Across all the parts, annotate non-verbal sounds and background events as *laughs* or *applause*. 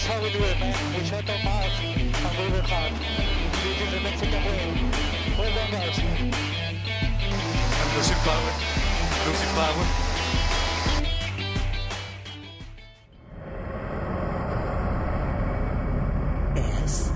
That's how we do it, man. We shut our mouth and we work hard. This is the Mexican way. Well done, guys. I'm losing power. Losing power. S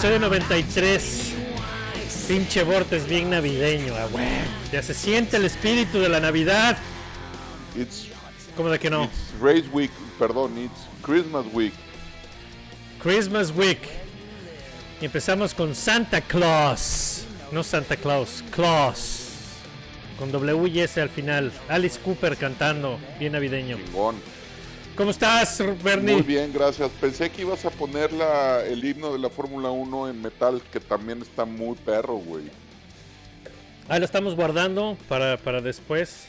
episodio 93. Pinche Vortex bien navideño, ah, güey. Ya se siente el espíritu de la Navidad. It's, ¿Cómo de que no? it's Race Week, perdón, it's Christmas Week. Christmas Week. Y empezamos con Santa Claus. No Santa Claus, Claus. Con W y S al final. Alice Cooper cantando, bien navideño. Chingón. ¿Cómo estás, Bernie? Muy bien, gracias. Pensé que ibas a poner la, el himno de la Fórmula 1 en metal, que también está muy perro, güey. Ah, lo estamos guardando para, para después.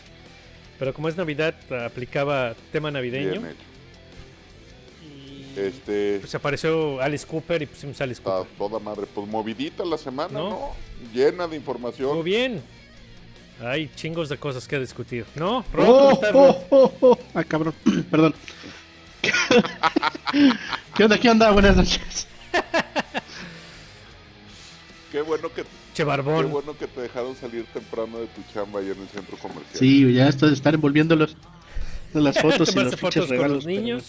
Pero como es Navidad, aplicaba tema navideño. Bien hecho. Este, Pues apareció Alice Cooper y pusimos Alice Cooper. toda madre. Pues movidita la semana, ¿No? ¿no? Llena de información. Muy bien. Hay chingos de cosas que discutir. ¿No? Ro, ¿cómo Oh, oh, oh, oh. Ah, cabrón. *clears throat* Perdón. *laughs* ¿Qué onda? ¿Qué onda? Buenas noches. Qué bueno que Che qué bueno que te dejaron salir temprano de tu chamba ahí en el centro comercial. Sí, ya esto de estar envolviéndolos en las *laughs* fotos y los fotos con regalos. los niños.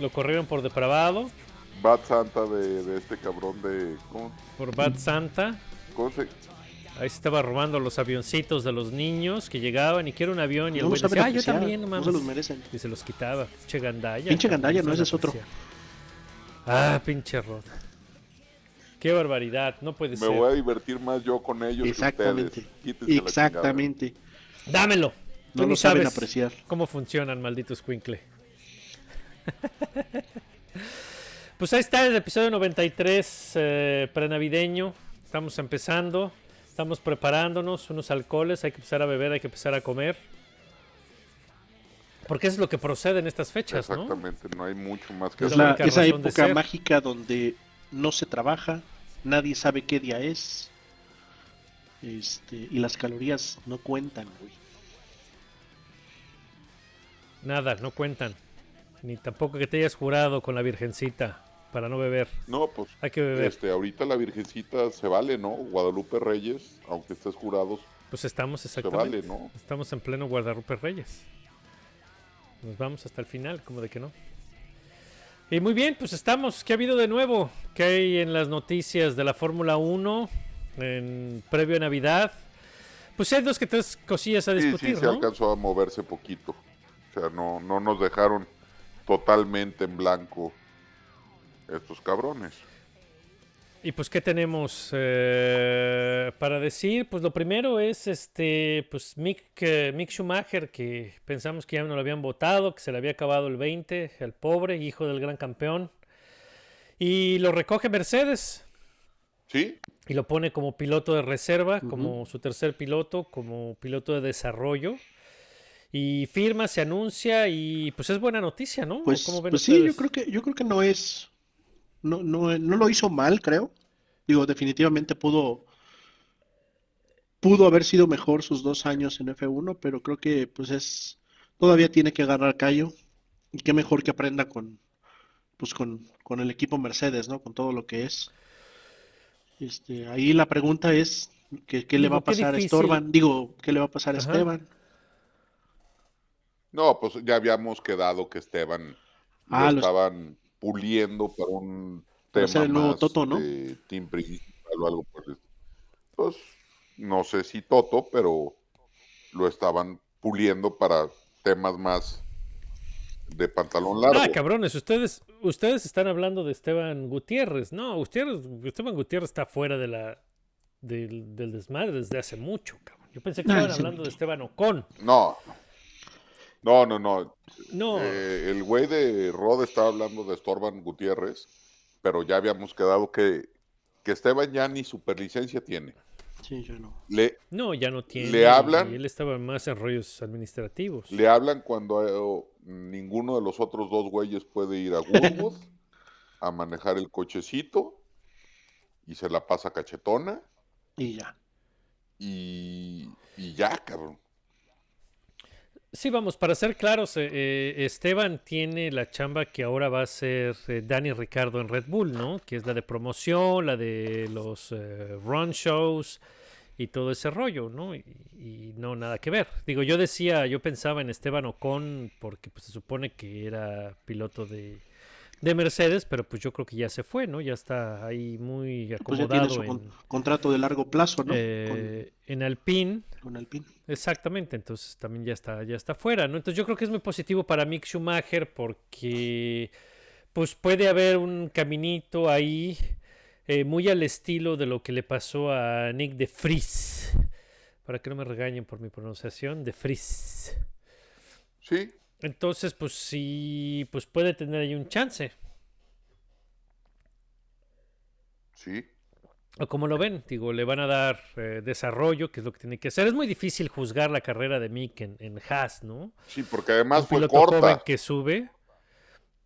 Lo corrieron por depravado. Bad Santa de, de este cabrón de. ¿Cómo, Por Bad Santa. cómo se.? Ahí se estaba robando los avioncitos de los niños que llegaban y quiero un avión y el No güey decía, ah, yo apreciar, también, no no mames. se los merecen. Y se los quitaba. Pinche gandalla. Pinche gandalla, no, ese es otro. Ah, pinche Rod. Qué barbaridad, no puede Me ser. voy a divertir más yo con ellos Exactamente. que ustedes. Exactamente. Dámelo. Tú No ni lo saben sabes apreciar. cómo funcionan, malditos Quinkle. *laughs* pues ahí está el episodio 93 eh, prenavideño. Estamos empezando. Estamos preparándonos unos alcoholes. Hay que empezar a beber, hay que empezar a comer. Porque eso es lo que procede en estas fechas, ¿no? Exactamente, no hay mucho más que Es Es hacer. la esa época mágica donde no se trabaja, nadie sabe qué día es. Este, y las calorías no cuentan, güey. Nada, no cuentan. Ni tampoco que te hayas jurado con la virgencita para no beber. No, pues Hay que beber. este, ahorita la Virgencita se vale, ¿no? Guadalupe Reyes, aunque estés jurados, Pues estamos se exactamente. vale, ¿no? Estamos en pleno Guadalupe Reyes. Nos vamos hasta el final, como de que no. Y muy bien, pues estamos. ¿Qué ha habido de nuevo? ¿Qué hay en las noticias de la Fórmula 1 en previo a Navidad? Pues hay dos que tres cosillas a Sí, discutir, sí, se ¿no? alcanzó a moverse poquito. O sea, no, no nos dejaron totalmente en blanco estos cabrones. Y pues, ¿qué tenemos eh, para decir? Pues lo primero es este, pues Mick, eh, Mick Schumacher, que pensamos que ya no lo habían votado, que se le había acabado el 20, el pobre hijo del gran campeón. Y lo recoge Mercedes ¿Sí? y lo pone como piloto de reserva, como su tercer piloto, como piloto de desarrollo. Y firma, se anuncia y pues es buena noticia, ¿no? ¿O Pues, cómo ven pues sí, yo creo que, yo creo que no es, no, no, no lo hizo mal, creo. Digo, definitivamente pudo, pudo haber sido mejor sus dos años en F1, pero creo que pues es, todavía tiene que agarrar callo. Y qué mejor que aprenda con, pues con, con el equipo Mercedes, ¿no? Con todo lo que es. Este, ahí la pregunta es, ¿qué, qué le va a pasar a. Estorban? Digo, ¿qué le va a pasar a Ajá. Esteban? No, pues ya habíamos quedado que Esteban Ah, lo lo- estaban puliendo para un tema ser el nuevo más Toto, ¿no? de team principal o algo por el Pues no sé si Toto, pero lo estaban puliendo para temas más de pantalón largo. Ah, cabrones, ustedes, ustedes están hablando de Esteban Gutiérrez. No, Gutiérrez, Esteban Gutiérrez está fuera de la, del, del desmadre desde hace mucho, cabrón. Yo pensé que estaban hablando de Esteban Ocon. No, no, no, no. No, Eh, el güey de Rod estaba hablando de Estorban Gutiérrez, pero ya habíamos quedado que, que Esteban ya ni superlicencia tiene. Sí, yo no. Le, no, ya no tiene. ¿Le hablan? y él estaba más en rollos administrativos. le hablan cuando eh, ninguno de los otros dos güeyes puede ir a Woodwood a manejar el cochecito y se la pasa cachetona Y ya. y, y ya, cabrón. Sí, vamos, para ser claros, eh, eh, Esteban tiene la chamba que ahora va a ser eh, Dani Ricardo en Red Bull, ¿no? Que es la de promoción, la de los eh, run shows y todo ese rollo, ¿no? Y, y no nada que ver. Digo, yo decía, yo pensaba en Esteban Ocon porque pues, se supone que era piloto de, de Mercedes, pero pues yo creo que ya se fue, ¿no? Ya está ahí muy Pues ya tiene acomodado su con- en, contrato de largo plazo, ¿no? eh, en Alpine. Con, Alpine. Exactamente, entonces también ya está, ya está fuera, ¿no? Entonces yo creo que es muy positivo para Mick Schumacher porque pues puede haber un caminito ahí eh, muy al estilo de lo que le pasó a Nick de Vries. Para que no me regañen por mi pronunciación, de Vries. Sí, Entonces, pues sí, pues puede tener ahí un chance. sí. O como lo ven, digo, le van a dar eh, desarrollo, que es lo que tiene que hacer. Es muy difícil juzgar la carrera de Mick en, en Haas, ¿no? Sí, porque además un fue piloto joven corta. que sube.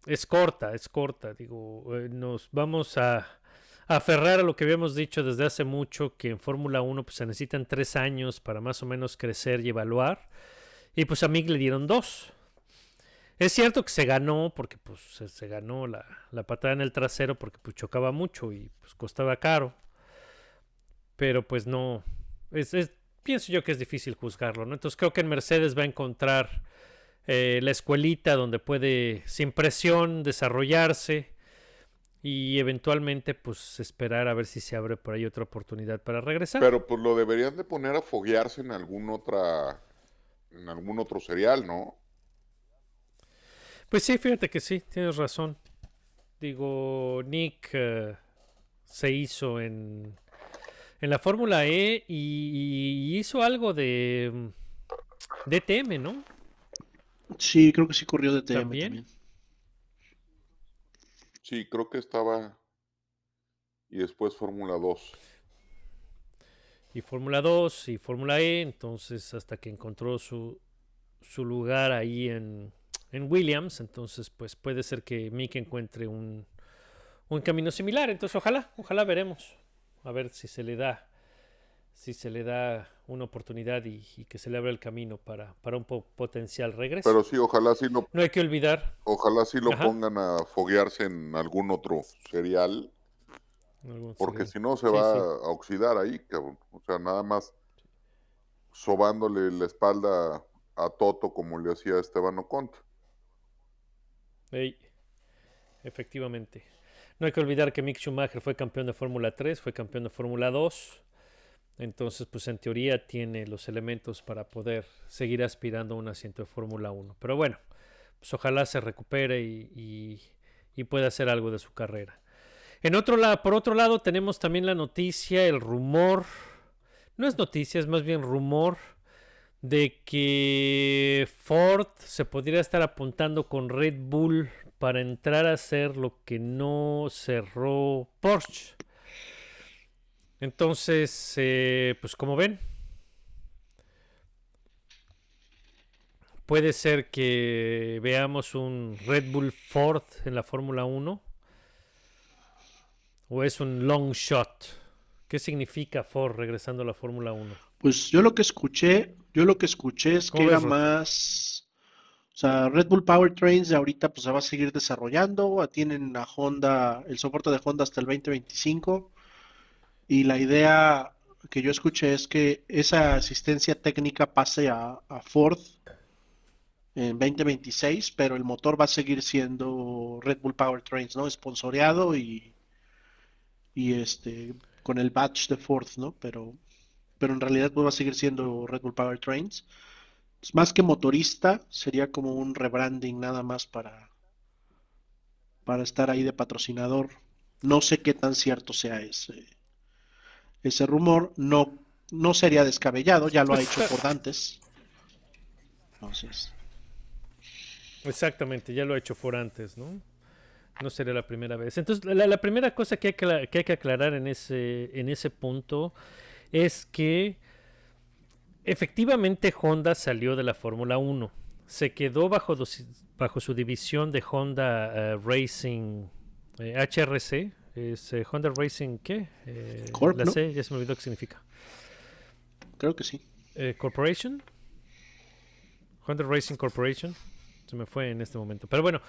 Es corta, es corta. Digo, eh, nos vamos a, a aferrar a lo que habíamos dicho desde hace mucho, que en Fórmula 1 pues, se necesitan tres años para más o menos crecer y evaluar. Y pues a Mick le dieron dos. Es cierto que se ganó, porque pues se, ganó la, la patada en el trasero, porque pues chocaba mucho y pues costaba caro. Pero pues no, es, es- pienso yo que es difícil juzgarlo, ¿no? Entonces creo que en Mercedes va a encontrar eh, la escuelita donde puede sin presión desarrollarse y eventualmente pues esperar a ver si se abre por ahí otra oportunidad para regresar. Pero pues lo deberían de poner a foguearse en algún otra, en algún otro serial, ¿no? Pues sí, fíjate que sí, tienes razón. Digo, Nick eh, se hizo en, en la Fórmula E y, y hizo algo de mm, DTM, ¿no? Sí, creo que sí corrió de TM ¿También? también. Sí, creo que estaba. Y después Fórmula 2. y Fórmula 2 y Fórmula E, entonces hasta que encontró su, su lugar ahí en, en Williams, entonces pues puede ser que Mick encuentre un, un camino similar, entonces ojalá, ojalá veremos, a ver si se le da, si se le da una oportunidad y, y que se le abra el camino para, para un po- potencial regreso. Pero sí, ojalá sí lo, no hay que olvidar, ojalá sí lo Ajá. pongan a foguearse en algún otro serial. algún Porque si no se Sí, va sí. a oxidar ahí, cabrón. O sea, nada más sobándole la espalda a Toto como le hacía Esteban Ocon. Efectivamente. No hay que olvidar que Mick Schumacher fue campeón de Fórmula 3, fue campeón de Fórmula 2. Entonces, pues en teoría tiene los elementos para poder seguir aspirando a un asiento de Fórmula 1. Pero bueno, pues ojalá se recupere y, y- y pueda hacer algo de su carrera. En otro lado, por otro lado, tenemos también la noticia, el rumor. No es noticia, es más bien rumor de que Ford se podría estar apuntando con Red Bull para entrar a hacer lo que no cerró Porsche. Entonces, eh, pues como ven, puede ser que veamos un Red Bull Ford en la Fórmula 1 o es un long shot. ¿Qué significa Ford regresando a la Fórmula 1? Pues yo lo que escuché, yo lo que escuché es que ¿Cómo era más, o sea, Red Bull Powertrains de ahorita pues se va a seguir desarrollando, tienen a Honda, el soporte de Honda hasta el 2025 Y la idea que yo escuché es que esa asistencia técnica pase a, a Ford en 2026, pero el motor va a seguir siendo Red Bull Powertrains, ¿no? Esponsoreado y, y este con el badge de Ford, ¿no? Pero, pero en realidad pues, va a seguir siendo Red Bull Powertrains. Pues, más que motorista, sería como un rebranding nada más para, para estar ahí de patrocinador. No sé qué tan cierto sea ese, ese rumor. No, no sería descabellado, ya lo ha hecho Ford antes. Entonces, Exactamente, ya lo ha hecho Ford antes, ¿no? No sería la primera vez. Entonces, la, la primera cosa que hay que, que hay que aclarar en ese, en ese punto es que efectivamente Honda salió de la Fórmula 1. Se quedó bajo, su división de Honda eh, Racing eh, HRC. Es eh, Honda Racing, ¿qué? Eh, Corp, la ¿no? C, ya se me olvidó qué significa. creo que sí. Eh, Corporation. Honda Racing Corporation. Se me fue en este momento. Pero bueno.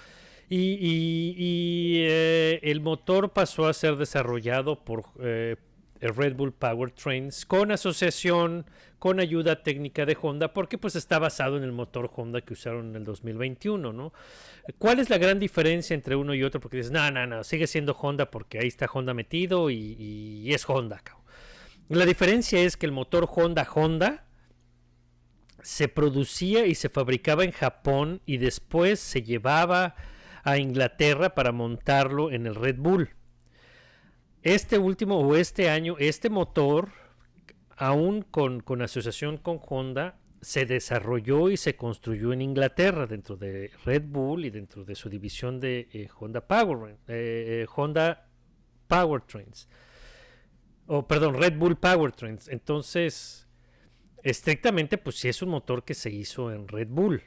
Y, y- y, eh, el motor pasó a ser desarrollado por eh, el Red Bull Powertrains con asociación, con ayuda técnica de Honda, porque pues está basado en el motor Honda que usaron en el 2021, ¿no? ¿Cuál es la gran diferencia entre uno y otro? Porque dices, no, no, no, sigue siendo Honda porque ahí está Honda metido y, es Honda. La diferencia es que el motor Honda Honda se producía y se fabricaba en Japón y después se llevaba a Inglaterra para montarlo en el Red Bull. Este último o este año, este motor, aún con, asociación con Honda, se desarrolló y se construyó en Inglaterra dentro de Red Bull y dentro de su división de eh, Honda Power, eh, eh, Honda Powertrains. O perdón, Red Bull Powertrains. Entonces, estrictamente, pues sí es un motor que se hizo en Red Bull.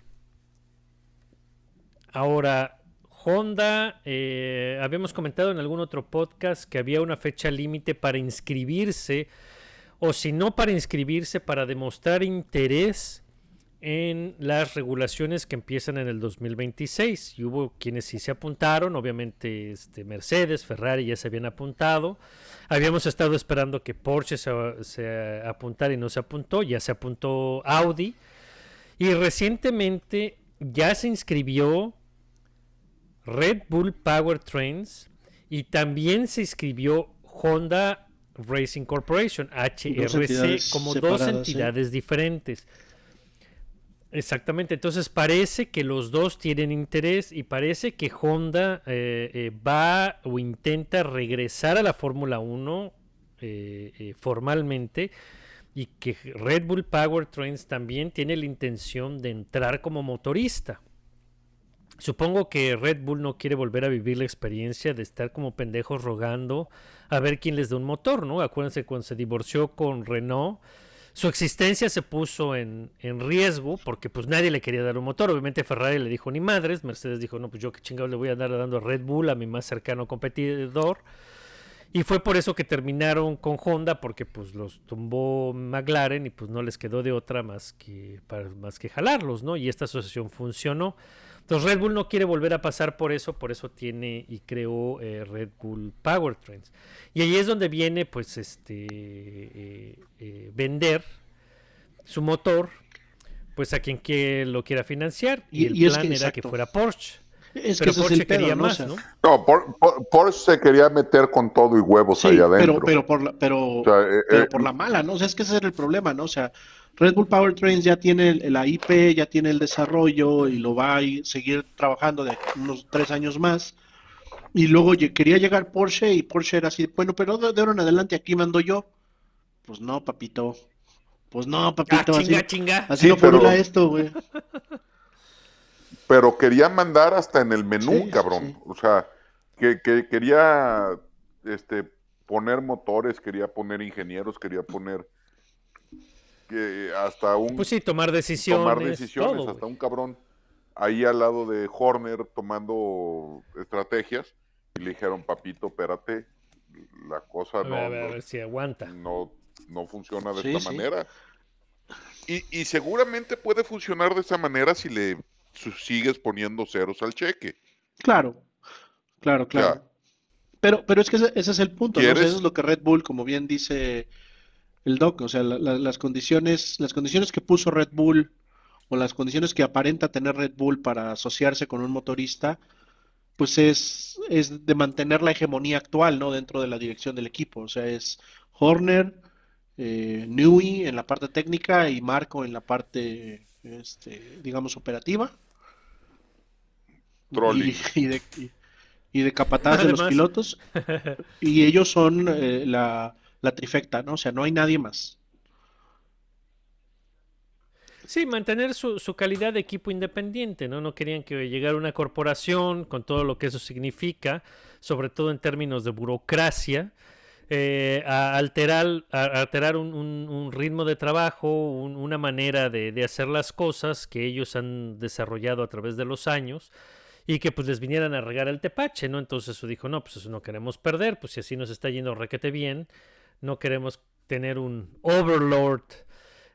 Ahora, Honda, eh, habíamos comentado en algún otro podcast que había una fecha límite para inscribirse, o si no para inscribirse, para demostrar interés en las regulaciones que empiezan en el 2026. Y hubo quienes sí se apuntaron, obviamente este, Mercedes, Ferrari ya se habían apuntado. Habíamos estado esperando que Porsche se, se apuntara y no se apuntó, ya se apuntó Audi. Y recientemente ya se inscribió Red Bull Powertrains y también se inscribió Honda Racing Corporation, HRC, como dos ¿sí? entidades diferentes. Exactamente, entonces parece que los dos tienen interés y parece que Honda eh, eh, va o intenta regresar a la Fórmula 1 eh, eh, formalmente y que Red Bull Powertrains también tiene la intención de entrar como motorista. Supongo que Red Bull no quiere volver a vivir la experiencia de estar como pendejos rogando a ver quién les da un motor, ¿no? Acuérdense cuando se divorció con Renault, su existencia se puso en, en riesgo porque pues nadie le quería dar un motor. Obviamente Ferrari le dijo ni madres, Mercedes dijo, no, pues yo qué chingados le voy a andar dando a Red Bull, a mi más cercano competidor. Y fue por eso que terminaron con Honda, porque pues los tumbó McLaren y pues no les quedó de otra más que, más que jalarlos, ¿no? Y esta asociación funcionó. Entonces Red Bull no quiere volver a pasar por eso, por eso tiene y creó eh, Red Bull Powertrains. Y ahí es donde viene pues este eh, eh, vender su motor pues a quien que lo quiera financiar. Y, Y- el y es plan que- era que fuera Porsche. Es que Pero es Porsche pedo, quería ¿no? Más, ¿no? No, Por- Por- Porsche se quería meter con todo y huevos Sí, ahí adentro. pero, pero por la, pero, O sea, eh, pero eh, por la mala, ¿no? O sea, es que ese era el problema, ¿no? O sea, Red Bull Powertrains ya tiene el- la IP, ya tiene el desarrollo y lo va a ir- seguir trabajando de unos tres años más. Y luego quería llegar Porsche y Porsche era así, bueno, pero de, ahora en adelante aquí mando yo. Pues no, papito. Pues no, Ah, papito, así, chinga, chinga. así Sí, no pero- esto, güey. pero quería mandar hasta en el menú, sí, cabrón. sí. O sea, que, que quería este, poner motores, quería poner ingenieros, quería poner que hasta un Pues sí, tomar decisiones. tomar decisiones, todo, hasta un cabrón ahí al lado de Horner tomando estrategias y le dijeron, papito, espérate, la cosa A ver, no, a ver, a no- ver si aguanta. no, no funciona de Sí, esta sí. manera. Y, y seguramente puede funcionar de esa manera si le su- sigues poniendo ceros al cheque. Claro, claro, claro. Pero, pero es que ese, ese es el punto, ¿no? O sea, ¿Quieres? eso es lo que Red Bull, como bien dice el Doc, o sea, la- la- las condiciones, las condiciones que puso Red Bull o las condiciones que aparenta tener Red Bull para asociarse con un motorista, pues es, es de mantener la hegemonía actual, ¿no? Dentro de la dirección del equipo. O sea, es Horner, eh, Newey en la parte técnica y Marco en la parte, este, digamos, operativa. Trolling. Y, y de, y- y de capataz de los pilotos. *laughs* Y ellos son eh, la, la trifecta, ¿no? O sea, no hay nadie más. Sí, mantener su, su calidad de equipo independiente, ¿no? No querían que llegara una corporación con todo lo que eso significa, sobre todo en términos de burocracia, eh, a alterar, a alterar un, un- un ritmo de trabajo, un- una manera de, de hacer las cosas que ellos han desarrollado a través de los años y que pues les vinieran a regar el tepache, ¿no? Entonces eso dijo, no, pues eso no queremos perder, pues si así nos está yendo requete bien, no queremos tener un overlord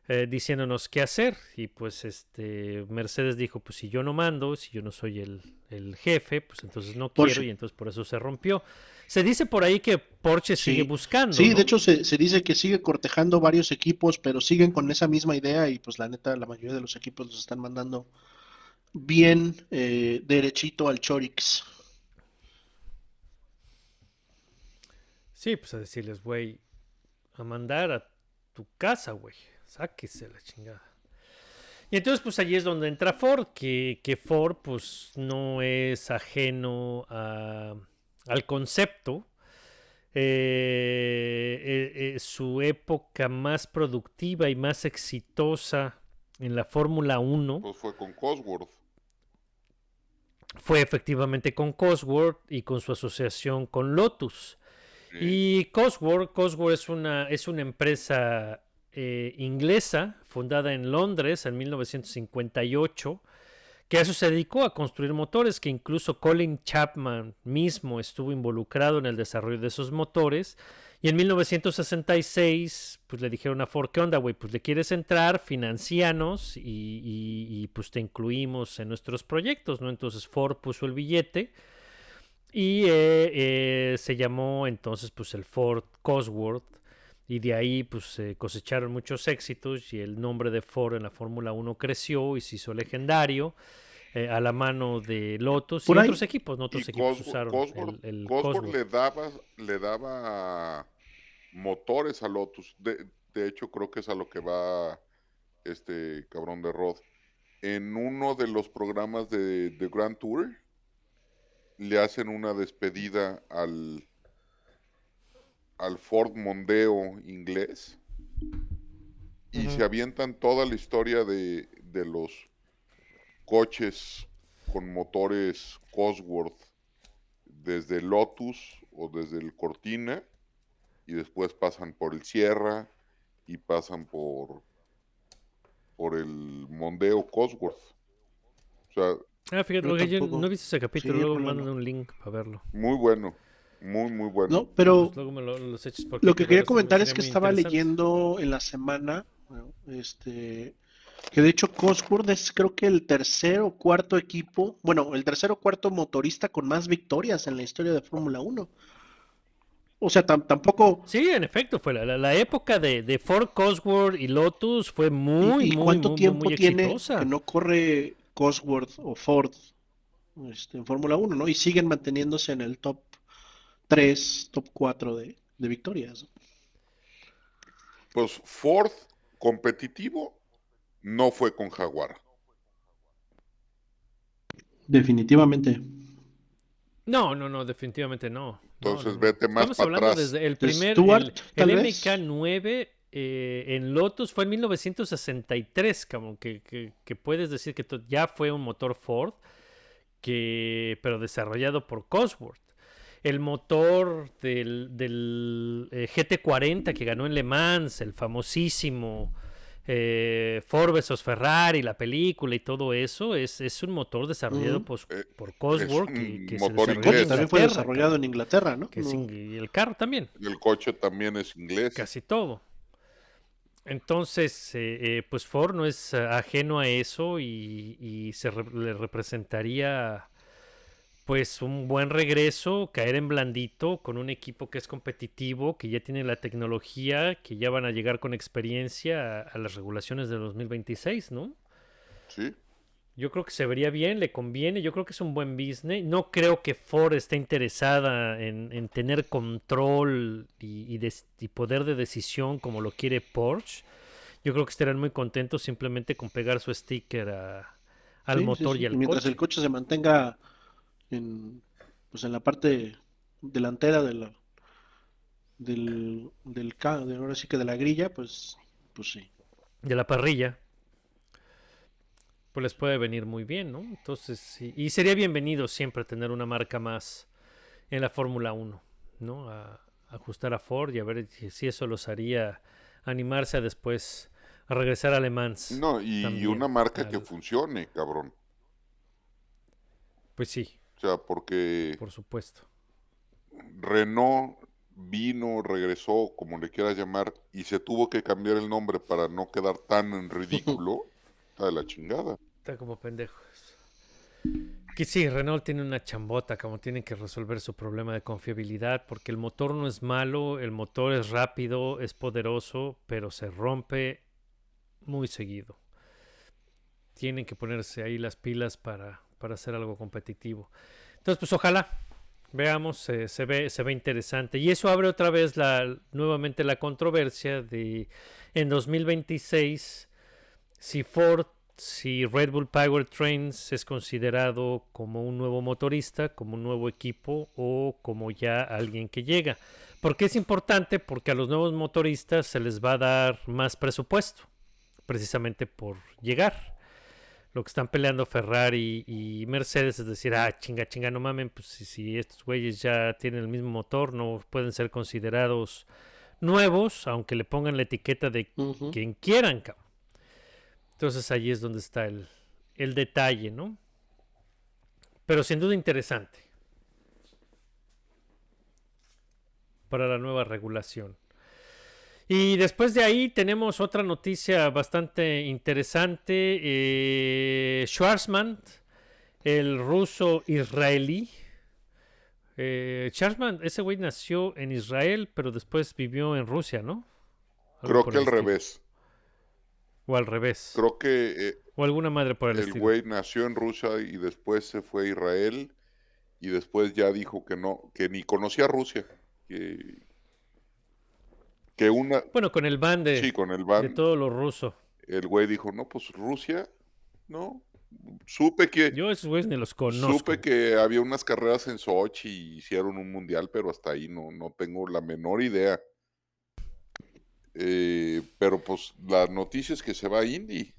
eh, diciéndonos qué hacer. Y pues este Mercedes dijo, pues si yo no mando, si yo no soy el, el jefe, pues entonces no quiero y entonces por eso se rompió. Se dice por ahí que Porsche Sí. sigue buscando. Sí, ¿no? de hecho se, se dice que sigue cortejando varios equipos, pero siguen con esa misma idea y pues la neta la mayoría de los equipos los están mandando bien eh, derechito al Chorix. Sí, pues a decirles, güey, a mandar a tu casa, güey. Sáquese la chingada. Y entonces, pues allí es donde entra Ford, que, que Ford, pues no es ajeno a- al concepto. Eh, eh, eh, su época más productiva y más exitosa en la Fórmula 1 Pues fue con Cosworth. fue efectivamente con Cosworth y con su asociación con Lotus. Y Cosworth, Cosworth es una, es una empresa eh, inglesa fundada en Londres en 1958 que a eso se dedicó a construir motores, que incluso Colin Chapman mismo estuvo involucrado en el desarrollo de esos motores. Y en 1966, pues le dijeron a Ford, ¿qué onda, güey? Pues le quieres entrar, financianos y, y- y, pues te incluimos en nuestros proyectos, ¿no? Entonces Ford puso el billete y eh, eh, se llamó entonces pues el Ford Cosworth y de ahí pues se cosecharon muchos éxitos y el nombre de Ford en la Fórmula 1 creció y se hizo legendario eh, a la mano de Lotus Por y ahí- otros equipos, ¿no? otros Y equipos Cosworth, usaron Cosworth- el, el Cosworth Cosworth. le daba, le daba motores a Lotus. De, de hecho, creo que es a lo que va este cabrón de Rod. En uno de los programas de, de Grand Tour le hacen una despedida al, al Ford Mondeo inglés y se avientan toda la historia de, de los coches con motores Cosworth desde Lotus o desde el Cortina y después pasan por el Sierra y pasan por por el Mondeo Cosworth. O sea, Ah, fíjate, Yo porque yo tampoco. no he visto ese capítulo, Sí, luego no. un link para verlo. muy bueno, muy muy bueno. No, pero Pues luego me lo, los eches porque lo que quería comentar es que estaba leyendo en la semana, bueno, este, que de hecho Cosworth es creo que el tercer o cuarto equipo, bueno, el tercer o cuarto motorista con más victorias en la historia de Fórmula 1. O sea, tam- tampoco... Sí, en efecto, fue la, la- la época de, de Ford Cosworth y Lotus fue ¿Y, muy, y muy, cuánto muy, muy, tiempo muy tiene exitosa. que no corre Cosworth o Ford este, en Fórmula 1, ¿no? Y siguen manteniéndose en el top 3, top 4 de, de victorias. ¿no? Pues Ford competitivo no fue con Jaguar. Definitivamente. No, no, no, definitivamente no. Entonces no, no. vete más Estamos para hablando atrás. desde el primer, Stewart, el, el vez. MK9 eh, en Lotus fue en 1963, como que, que, que puedes decir que ya fue un motor Ford, que, pero desarrollado por Cosworth. El motor del, del eh, GT40 que ganó en Le Mans, el famosísimo eh, Ford vs Ferrari, la película y todo eso, es, es un motor desarrollado por, Eh, por Cosworth. que, que motor se El inglés. también fue desarrollado en Inglaterra, ¿no? que es No. ing- y el carro también, Y el coche también es inglés. casi todo. Entonces, eh, eh, pues Ford no es eh, ajeno a eso y, y se le representaría pues un buen regreso, caer en blandito con un equipo que es competitivo, que ya tiene la tecnología, que ya van a llegar con experiencia a, a las regulaciones de 2026, ¿no? Sí. Yo creo que se vería bien, le conviene, yo creo que es un buen business. No creo que Ford esté interesada en, en tener control y, y poder de decisión como lo quiere Porsche. Yo creo que estarán muy contentos simplemente con pegar su sticker a- al Sí, motor sí. y al Mientras coche. el coche se mantenga en, pues en la parte delantera de la, del, del, de, ahora sí que de la grilla, pues, pues sí. de la parrilla, pues les puede venir muy bien, ¿no? Entonces, y sería bienvenido siempre tener una marca más en la Fórmula 1, ¿no? A, ajustar a Ford y a ver si, eso los haría animarse a después a regresar a Le Mans. No, y, una marca que funcione, cabrón. Pues sí, O sea, porque por supuesto. Renault vino, regresó, como le quieras llamar, y se tuvo que cambiar el nombre para no quedar tan en ridículo. *laughs* Está de la chingada. Como pendejos. Que sí, Renault tiene una chambota, como tienen que resolver su problema de confiabilidad, porque el motor no es malo, el motor es rápido, es poderoso, pero se rompe muy seguido. Tienen que ponerse ahí las pilas para, para hacer algo competitivo. Entonces, pues ojalá, veamos, eh, se, ve, se ve interesante. Y eso abre otra vez la, nuevamente la controversia de en 2026 si Ford, si Red Bull Powertrains es considerado como un nuevo motorista, como un nuevo equipo o como ya alguien que llega. ¿Por qué es importante? Porque a los nuevos motoristas se les va a dar más presupuesto, precisamente por llegar. Lo que están peleando Ferrari y Mercedes es decir, ah, chinga, chinga, no mamen, pues si, si estos güeyes ya tienen el mismo motor, no pueden ser considerados nuevos, aunque le pongan la etiqueta de quien quieran, cabrón. Entonces ahí es donde está el, el detalle, ¿no? Pero sin duda interesante para la nueva regulación. Y después de ahí tenemos otra noticia bastante interesante. Eh, Schwarzman, el ruso israelí. Eh, Schwarzman, ese güey nació en Israel, pero después vivió en Rusia, ¿no? Algo Creo que al estilo. revés. O al revés. Creo que eh, O alguna madre por el, el estilo. güey nació en Rusia y después se fue a Israel y después ya dijo que no, que ni conocía Rusia. Que, que una, Bueno, con el ban de, sí, con el de ban, todo lo ruso. el güey dijo, no, pues Rusia, no. Supe que, Yo esos güeyes ni los conozco. supe que había unas carreras en Sochi y hicieron un mundial, pero hasta ahí no, no tengo la menor idea. Eh, pero pues la noticia es que se va a Indy.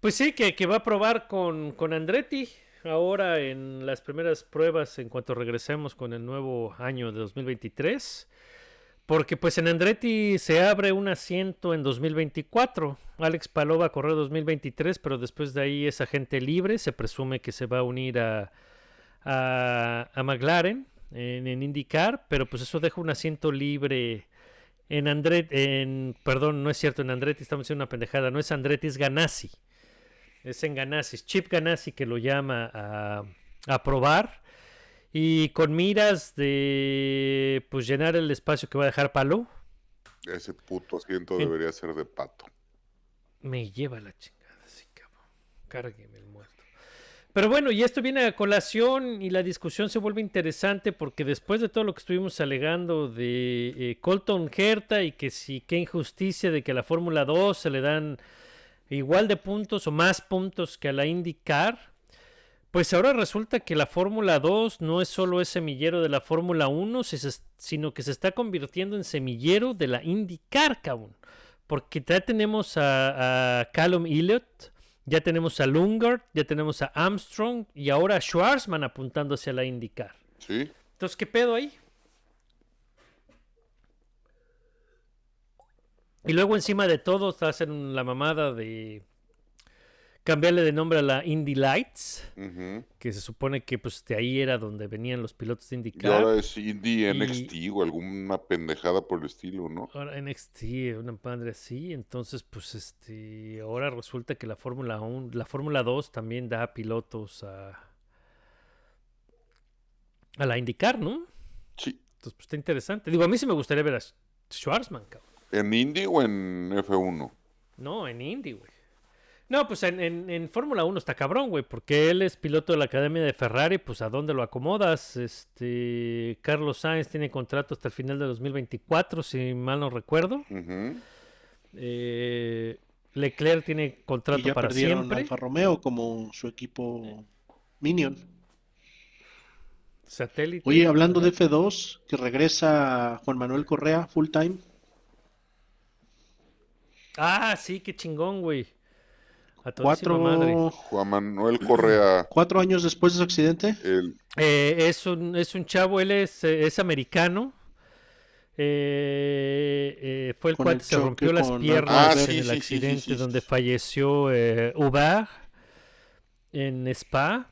Pues sí, que, que va a probar con, con Andretti ahora en las primeras pruebas en cuanto regresemos con el nuevo año de 2023. Porque pues en Andretti se abre un asiento en 2024. Alex Palou va a correr 2023, pero después de ahí es agente libre. Se presume que se va a unir a, a, a McLaren en, en IndyCar, pero pues eso deja un asiento libre en Andretti. En, perdón, no es cierto, en Andretti estamos haciendo una pendejada. No es Andretti, es Ganassi. Es en Ganassi, es Chip Ganassi que lo llama a, a probar. Y con miras de pues llenar el espacio que va a dejar Palou. Ese puto asiento En- debería ser de pato. Me lleva la chingada, sí, cabrón. Cárgueme. Pero bueno, y esto viene a colación y la discusión se vuelve interesante porque después de todo lo que estuvimos alegando de eh, Colton Herta y que si qué injusticia de que a la Fórmula 2 se le dan igual de puntos o más puntos que a la IndyCar, pues ahora resulta que la Fórmula 2 no es solo ese semillero de la Fórmula 1, si se- sino que se está convirtiendo en semillero de la IndyCar. Porque ya tenemos a, a Callum Elliott, ya tenemos a Lungard, ya tenemos a Armstrong y ahora a Schwarzman apuntando hacia la IndyCar. ¿Sí? Entonces, ¿qué pedo ahí? Y luego encima de todo hacen la mamada de cambiarle de nombre a la Indy Lights, que se supone que pues de ahí era donde venían los pilotos de Y IndyCar. ahora es Indy Y- NXT o alguna pendejada por el estilo, ¿no? Ahora NXT, una madre así, entonces pues este, ahora resulta que la Fórmula 1, la Fórmula 2 también da pilotos a, a la indicar, ¿no? Sí. Entonces, pues está interesante. Digo, a mí sí me gustaría ver a Sch- Schwarzman, cabrón. ¿En Indy o en F1? No, en Indy, güey. No, pues en, en, en Fórmula 1 está cabrón, güey, porque él es piloto de la Academia de Ferrari, pues ¿a dónde lo acomodas? Este, Carlos Sainz tiene contrato hasta el final de 2024, si mal no recuerdo. Eh, Leclerc tiene Y contrato ya para perdieron a siempre. Alfa Romeo como su equipo Minion. Satélite. Oye, hablando de F2, que regresa Juan Manuel Correa full time. Ah, sí, qué chingón, güey. A Cuatro, madre. Juan Manuel Correa, *clears throat* cuatro años después de su accidente. el, Eh, es, un, es un chavo, él es, eh, es americano. Eh, eh, fue el Con cual el se rompió las piernas Ah, en sí, el sí, sí, sí, accidente sí, sí, donde falleció eh, Hubert en Spa.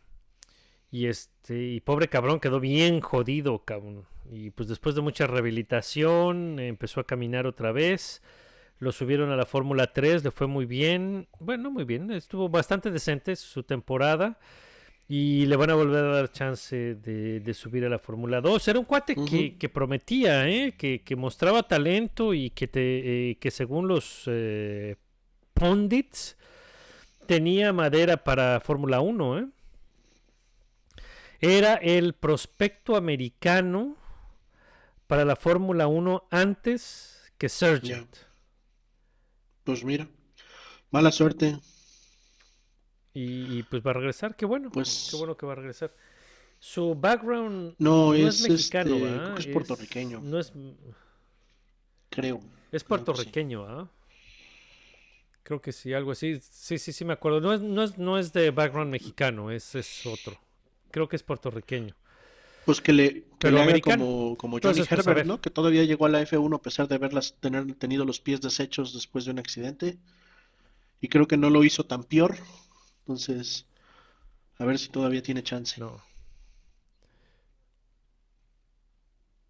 Y este, y pobre cabrón, quedó bien jodido, cabrón. Y pues después de mucha rehabilitación, eh, empezó a caminar otra vez. Lo subieron a la Fórmula 3, le fue muy bien. Bueno, muy bien, estuvo bastante decente su temporada. Y le van a volver a dar chance de, de subir a la Fórmula 2. Era un cuate que, prometía, ¿eh? que, que mostraba talento y que, te, eh, que según los eh, pundits tenía madera para Fórmula 1. ¿eh? Era el prospecto americano para la Fórmula 1 antes que Sargent. Pues mira, mala suerte. Y, y, pues va a regresar, qué bueno. Pues- Qué bueno que va a regresar. Su background No, no es, es mexicano, este, creo que es puertorriqueño. No es, Creo. es puertorriqueño, ¿ah? Creo que sí, algo así. Sí, sí, sí me acuerdo. No es, no es, no es de background mexicano, es, es otro. Creo que es puertorriqueño. Pues que le, que Pero le haga como, como Johnny Entonces, pues, Herbert. ¿no? Que todavía llegó a la F1 a pesar de haberlas, tener tenido los pies deshechos después de un accidente. Y creo que no lo hizo tan peor. Entonces, a ver si todavía tiene chance. No.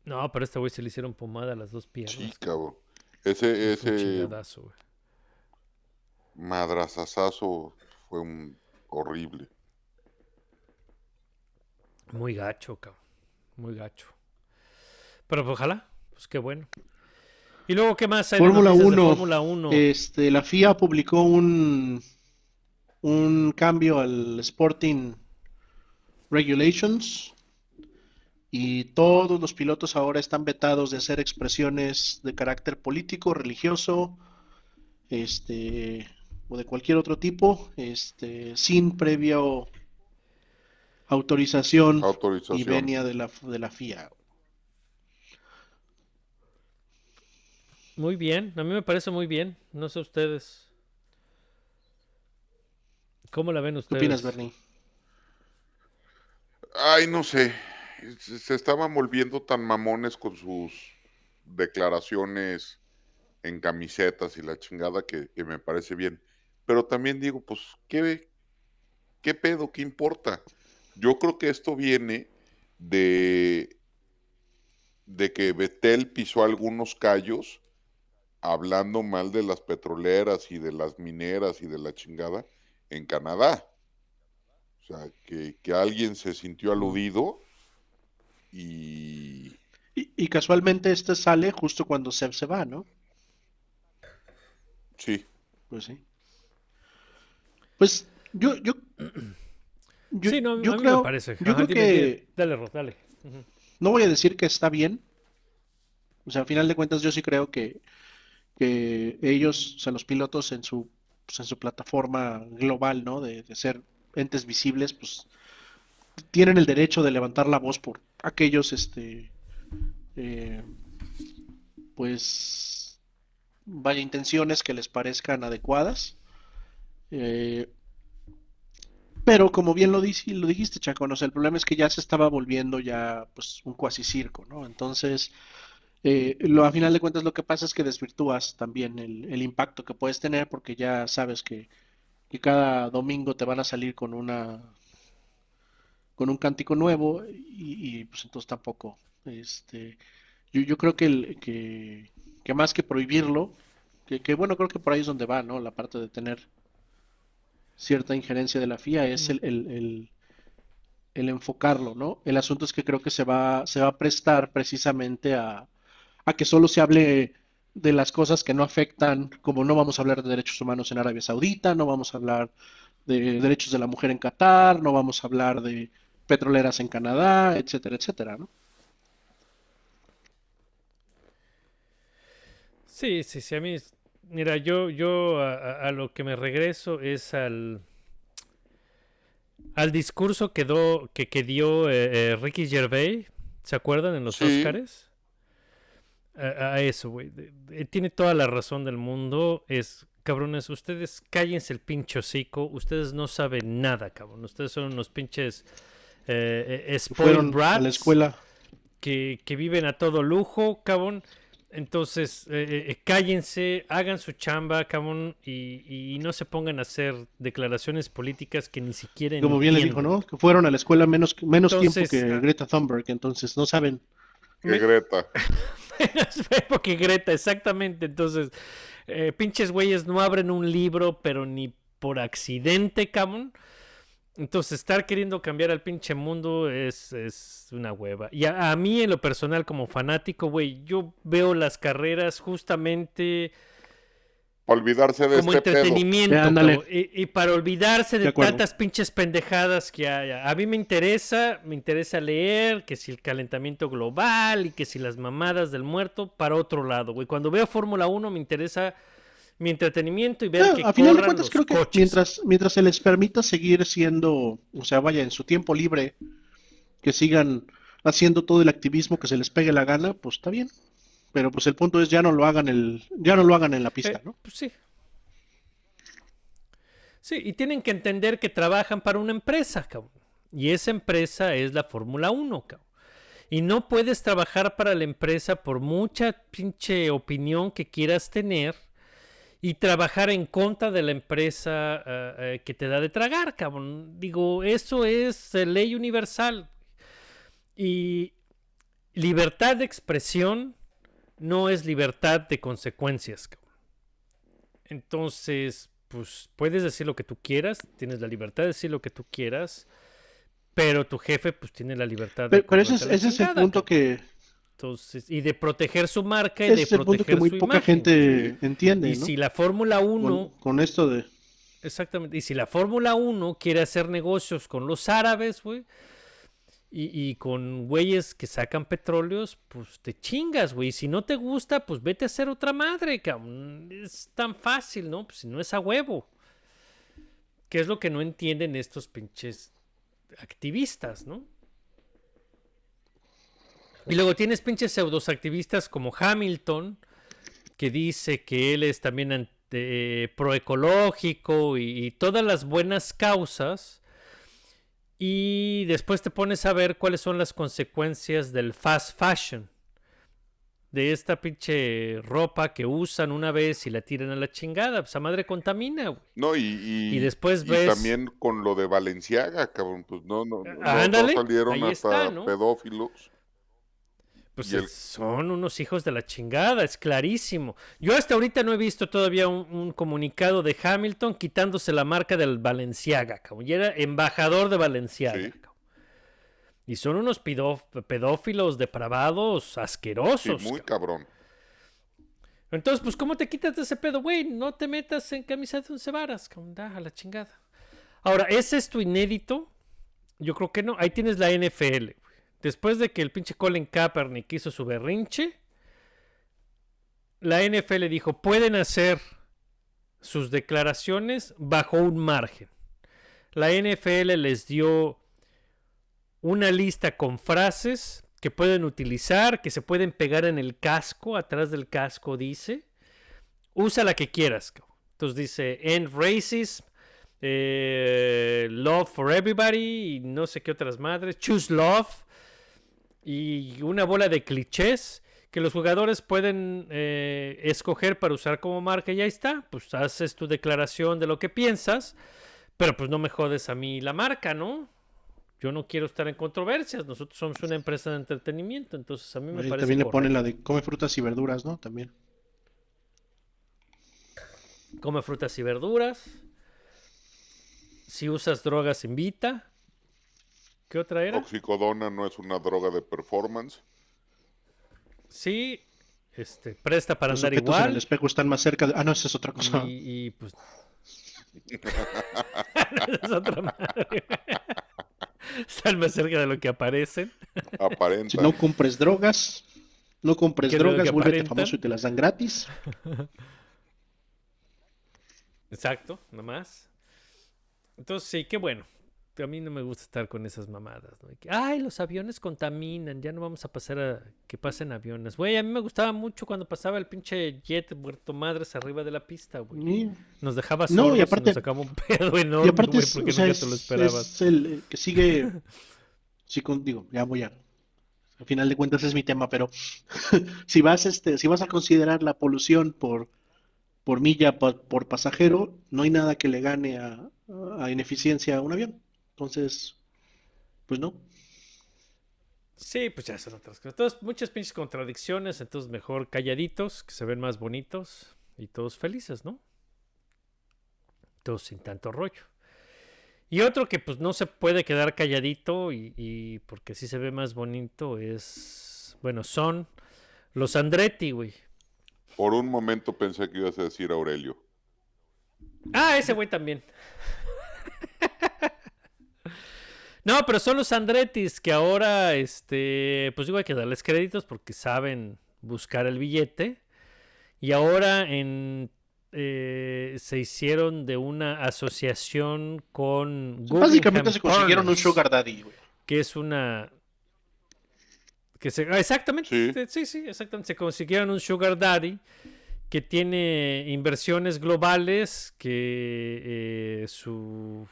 No, pero a este güey se le hicieron pomada a las dos piernas. sí, cabrón. Ese, ese madrazazazo fue un horrible. Muy gacho, cabrón. Muy gacho. Pero pues, ojalá, pues qué bueno. Y luego, ¿qué más hay Fórmula noticias de 1. Fórmula 1? Este, la FIA publicó un, un cambio al Sporting Regulations y todos los pilotos ahora están vetados de hacer expresiones de carácter político, religioso, este, o de cualquier otro tipo, este, sin previo autorización y venia de la, de la FIA. Muy bien, a mí me parece muy bien. No sé ustedes. ¿Cómo la ven ¿Qué ustedes? opinas, Bernie? Ay, no sé. Se se estaban volviendo tan mamones con sus declaraciones en camisetas y la chingada que, que me parece bien. Pero también digo, pues, ¿qué, qué pedo? ¿Qué importa? Yo creo que esto viene de, de que Betel pisó algunos callos hablando mal de las petroleras y de las mineras y de la chingada en Canadá. O sea, que, que alguien se sintió aludido y Y, y casualmente este sale justo cuando Seb se va, ¿no? sí, Pues sí. Pues yo, yo, yo, sí, no, yo a mí creo, me parece. yo Ajá, creo dime, que Dale, Ros, dale. No voy a decir que está bien. O sea, al final de cuentas yo sí creo que, que ellos, o sea, los pilotos en su, pues, en su plataforma global, ¿no? De, de ser entes visibles, pues tienen el derecho de levantar la voz por aquellos, este, eh, pues, vaya, intenciones que les parezcan adecuadas. Eh, pero como bien lo, dici- lo dijiste, Chaco, ¿no? O sea, el problema es que ya se estaba volviendo ya pues un cuasi circo, ¿no? Entonces, eh, lo, a final de cuentas lo que pasa es que desvirtúas también el, el impacto que puedes tener porque ya sabes que, que cada domingo te van a salir con una con un cántico nuevo y, y, pues entonces tampoco este yo, yo creo que, el, que que más que prohibirlo que, que bueno creo que por ahí es donde va no la parte de tener cierta injerencia de la FIA es el, el, el, el enfocarlo, ¿no? El asunto es que creo que se va, se va a prestar precisamente a, a que solo se hable de las cosas que no afectan, como no vamos a hablar de derechos humanos en Arabia Saudita, no vamos a hablar de derechos de la mujer en Qatar, no vamos a hablar de petroleras en Canadá, etcétera, etcétera, ¿no? Sí, sí, sí, a mí, mira, yo, yo a, lo que me regreso es al, al discurso que, do- que, que dio eh, eh, Ricky Gervais, ¿se acuerdan? En los Sí. Óscares. A, a eso, güey. Tiene toda la razón del mundo. Es, cabrones, ustedes cállense el pinche hocico. Ustedes no saben nada, cabrón. Ustedes son unos pinches eh, eh, spoiled Fueron a la brats escuela. que, que viven a todo lujo, cabrón. Entonces, eh, eh, eh, cállense, hagan su chamba, cabrón, y, y no se pongan a hacer declaraciones políticas que ni siquiera Como bien le dijo. ¿no? Que fueron a la escuela menos, menos Entonces, tiempo que ah. Greta Thunberg, entonces no saben. Que Greta. *laughs* Porque Greta, exactamente. Entonces, eh, pinches güeyes no abren un libro, pero ni por accidente, cabrón. Entonces, estar queriendo cambiar al pinche mundo es, es una hueva. Y a, a mí, en lo personal, como fanático, güey, yo veo las carreras justamente Olvidarse de como este pedo. entretenimiento. Cabrón. Y, y para olvidarse De tantas pinches pendejadas que hay. A mí me interesa, me interesa leer que si el calentamiento global y que si las mamadas del muerto para otro lado, güey. Cuando veo Fórmula 1 me interesa mi entretenimiento y ver Ah, que a final de cuentas, creo que coches. mientras, mientras se les permita seguir siendo, o sea, vaya, en su tiempo libre, que sigan haciendo todo el activismo que se les pegue la gana, pues está bien. Pero pues el punto es ya no lo hagan el, ya no lo hagan en la pista, Eh, ¿no? pues sí. Sí, y tienen que entender que trabajan para una empresa, cabrón. Y esa empresa es la Fórmula 1, cabrón. Y no puedes trabajar para la empresa por mucha pinche opinión que quieras tener y trabajar en contra de la empresa eh, eh, que te da de tragar, cabrón. Digo, eso es eh, ley universal. Y libertad de expresión no es libertad de consecuencias, cabrón. Entonces, pues puedes decir lo que tú quieras, tienes la libertad de decir lo que tú quieras, pero tu jefe pues tiene la libertad de Pero, pero ese es, ese es el punto que, Entonces, y de proteger su marca y ese de es el punto proteger que muy su poca imagen. gente entiende, Y ¿no? si la Fórmula 1 Con, con esto de, Exactamente. Y si la Fórmula 1 quiere hacer negocios con los árabes, güey, y, y con güeyes que sacan petróleos, pues te chingas, güey. Si no te gusta, pues vete a hacer otra madre, cabrón. Es tan fácil, ¿no? Pues si no es a huevo. ¿Qué es lo que no entienden estos pinches activistas, ¿no? Y luego tienes pinches pseudos activistas como Hamilton, que dice que él es también ante- eh, proecológico y, y todas las buenas causas. Y después te pones a ver cuáles son las consecuencias del fast fashion. De esta pinche ropa que usan una vez y la tiran a la chingada. Pues esa madre contamina, güey. No, y, y, Y después y ves- también con lo de Valenciaga, cabrón, pues no, no, no, no Ándale, salieron hasta está, ¿no? pedófilos. Pues el- son unos hijos de la chingada, es clarísimo. Yo hasta ahorita no he visto todavía un, un comunicado de Hamilton quitándose la marca del Valenciaga, cabrón. Y era embajador de Valenciaga. Sí. Y son unos pedófilos depravados, Sí, asquerosos. muy cabrón. cabrón. Entonces, pues, ¿cómo te quitas de ese pedo, güey? No te metas en camisa de once varas, cabrón. Da, a la chingada. Ahora, ¿es esto inédito? Yo creo que no. Ahí tienes la NFL. Después de que el pinche Colin Kaepernick hizo su berrinche, la NFL dijo, pueden hacer sus declaraciones bajo un margen. La NFL les dio una lista con frases que pueden utilizar, que se pueden pegar en el casco, atrás del casco dice. Usa la que quieras. Entonces dice, end racism, eh, love for everybody, y no sé qué otras madres, choose love, y una bola de clichés que los jugadores pueden eh, escoger para usar como marca y ahí está, pues haces tu declaración de lo que piensas, pero pues no me jodes a mí la marca, ¿no? Yo no quiero estar en controversias, nosotros somos una empresa de entretenimiento, entonces a mí me ahí parece también le ponen la de come frutas y verduras, ¿no? También. Come frutas y verduras. Si usas drogas, invita. ¿Qué otra era? Oxicodona no es una droga de performance. Sí, este, presta para Los andar objetos en el igual. espejo están más cerca de... Ah, no, esa es otra cosa. Y, y, pues. *laughs* es otra madre. *laughs* Están más cerca de lo que aparecen. Aparenta. Si no compres drogas, no compres ¿Qué es lo drogas, vuélvete famoso y te las dan gratis. *laughs* Exacto, nada más. Entonces, sí, qué bueno. A mí no me gusta estar con esas mamadas, ¿no? Que, Ay, los aviones contaminan, ya no vamos a pasar a que pasen aviones. Güey, a mí me gustaba mucho cuando pasaba el pinche jet muerto madres arriba de la pista, güey. Nos dejaba No, y solos y, aparte- nos sacaba un pedo enorme, y aparte, güey, porque o sea, nunca te lo es- esperabas. es el eh, que sigue... *laughs* Sí, con- digo, ya voy a... Al final de cuentas es mi tema, pero *laughs* si vas, este, si vas a considerar la polución por, por milla por, por pasajero, no hay nada que le gane a, a ineficiencia a un avión. Entonces, pues no. Sí, pues ya son otras cosas. Entonces, muchas pinches contradicciones, entonces mejor calladitos, que se ven más bonitos y todos felices, ¿no? Todos sin tanto rollo. Y otro que pues no se puede quedar calladito y, y porque sí se ve más bonito es, bueno, son los Andretti, güey. Por un momento pensé que ibas a decir Aurelio. Ah, ese güey también. No, pero son los Andrettis que ahora, este, pues digo, hay que darles créditos porque saben buscar el billete. Y ahora en, eh, se hicieron de una asociación con Básicamente Guggenheim se consiguieron un sugar daddy, güey. que es una que se ah, exactamente Sí. sí. sí sí exactamente se consiguieron un sugar daddy que tiene inversiones globales que eh, su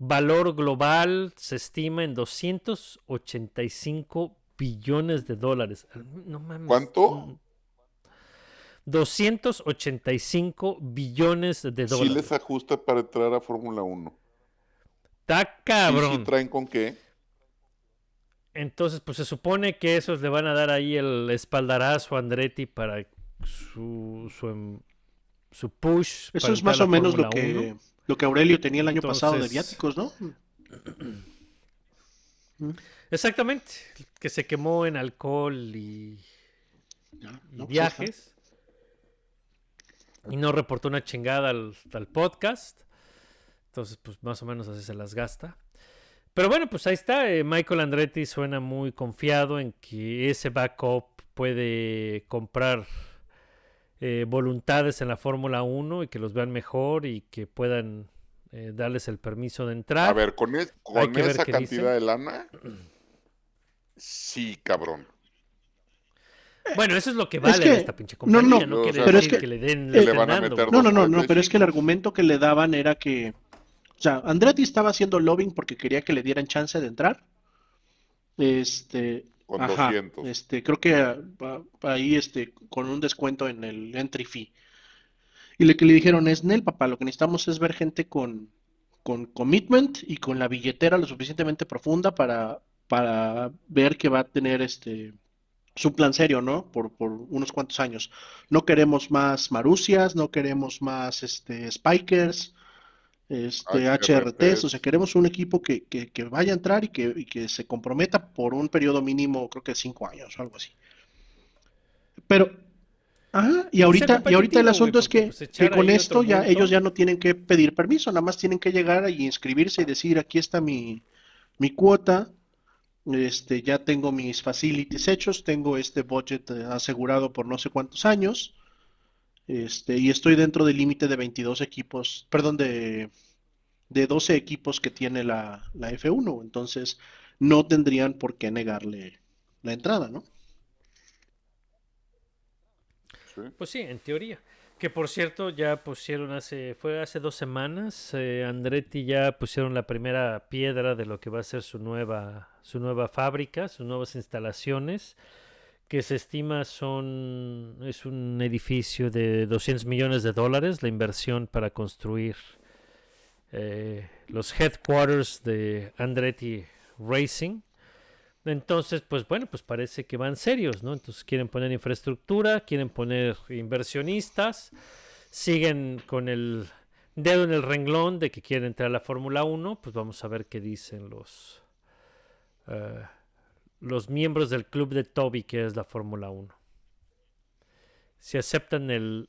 valor global se estima en 285 billones de dólares no mames ¿Cuánto? 285 billones de Sí dólares les ajusta para entrar a Fórmula 1. está ¿Y cabrón si traen con qué? Entonces, pues se supone que esos le van a dar ahí el espaldarazo a Andretti para su, su, em- su push. Eso para es más o menos lo que, 1. Lo que Aurelio tenía el año pasado de viáticos, ¿no? *clears throat* Exactamente, que se quemó en alcohol y, Ya, y no, pues viajes. Y no reportó una chingada al, al podcast. Entonces, pues más o menos así se las gasta. Pero bueno, pues ahí está. eh, Michael Andretti suena muy confiado en que ese backup puede comprar eh, voluntades en la Fórmula 1 y que los vean mejor y que puedan eh, darles el permiso de entrar. A ver, con, es- con que ver esa cantidad dicen. de lana, sí, cabrón. Bueno, eso es lo que Es vale que- a esta pinche no, no, compañía. No, no, quiere pero es decir que- que, le den, le van a meter. No, no, no, no, 2.45. pero es que el argumento que le daban era que, o sea, Andretti estaba haciendo lobbying porque quería que le dieran chance de entrar. Este, Con ajá, 200. este, creo que ah, ahí, este, con un descuento en el entry fee. Y lo que le dijeron es, Nel, papá, lo que necesitamos es ver gente con, con commitment y con la billetera lo suficientemente profunda para, para ver que va a tener este su plan serio, ¿no? Por, por unos cuantos años. No queremos más Marusias, no queremos más este Spikers, este HRTs, o sea, queremos un equipo que, que, que vaya a entrar y que, y que se comprometa por un periodo mínimo, creo que cinco años o algo así. Pero, ajá, y sea ahorita, y ahorita el asunto es que, pues, con esto ya ellos ya no tienen que pedir permiso, nada más tienen que llegar y inscribirse y decir, aquí está mi, mi cuota, este, ya tengo mis facilities hechos, tengo este budget eh, asegurado por no sé cuántos años, este, y estoy dentro del límite de 22 equipos, perdón, de, de 12 equipos que tiene la, la F1, entonces no tendrían por qué negarle la entrada, ¿no? Sí. Pues sí, en teoría. Que por cierto, ya pusieron hace, fue hace dos semanas, eh, Andretti ya pusieron la primera piedra de lo que va a ser su nueva, su nueva fábrica, sus nuevas instalaciones, que se estima son, es un edificio de 200 millones de dólares, la inversión para construir eh, los headquarters de Andretti Racing. Entonces, pues bueno, pues parece que van serios, ¿no? Entonces quieren poner infraestructura, quieren poner inversionistas, siguen con el dedo en el renglón de que quieren entrar a la Fórmula 1, pues vamos a ver qué dicen los, eh, los miembros del club de Toby, que es la Fórmula 1. Si aceptan el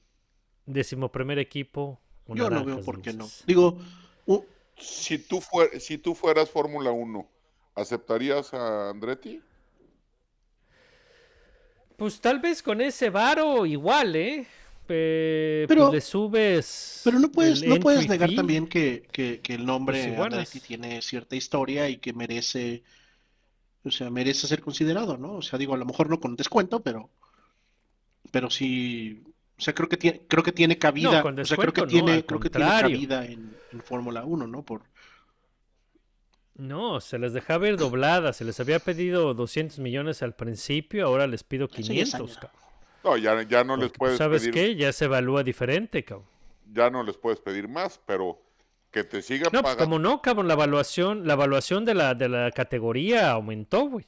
decimoprimer equipo, Yo no veo por qué no. Digo, Si tú, fuer- si tú fueras Fórmula 1, ¿aceptarías a Andretti? Pues tal vez con ese varo igual, ¿eh? Pe- Pero- pues le subes. pero no puedes, no puedes negar fee. también que, que, que el nombre Pues Andretti tiene cierta historia y que merece, o sea, merece ser considerado, ¿no? O sea, digo, a lo mejor no con descuento, pero, pero sí, o sea, creo que tiene, creo que tiene cabida, con o sea, creo que no, tiene, al creo que tiene cabida en, en Fórmula 1, ¿no? Por, No, se les dejaba ir dobladas. Se les había pedido 200 millones al principio, ahora les pido Hace 500. 10 años. cabrón. No, ya, ya no les Porque, pues, puedes ¿Sabes pedir, qué? Ya se evalúa diferente, cabrón. ya no les puedes pedir más, pero que te sigan No, pues pagando. como no, cabrón, la evaluación, la evaluación de la, de la categoría aumentó, güey.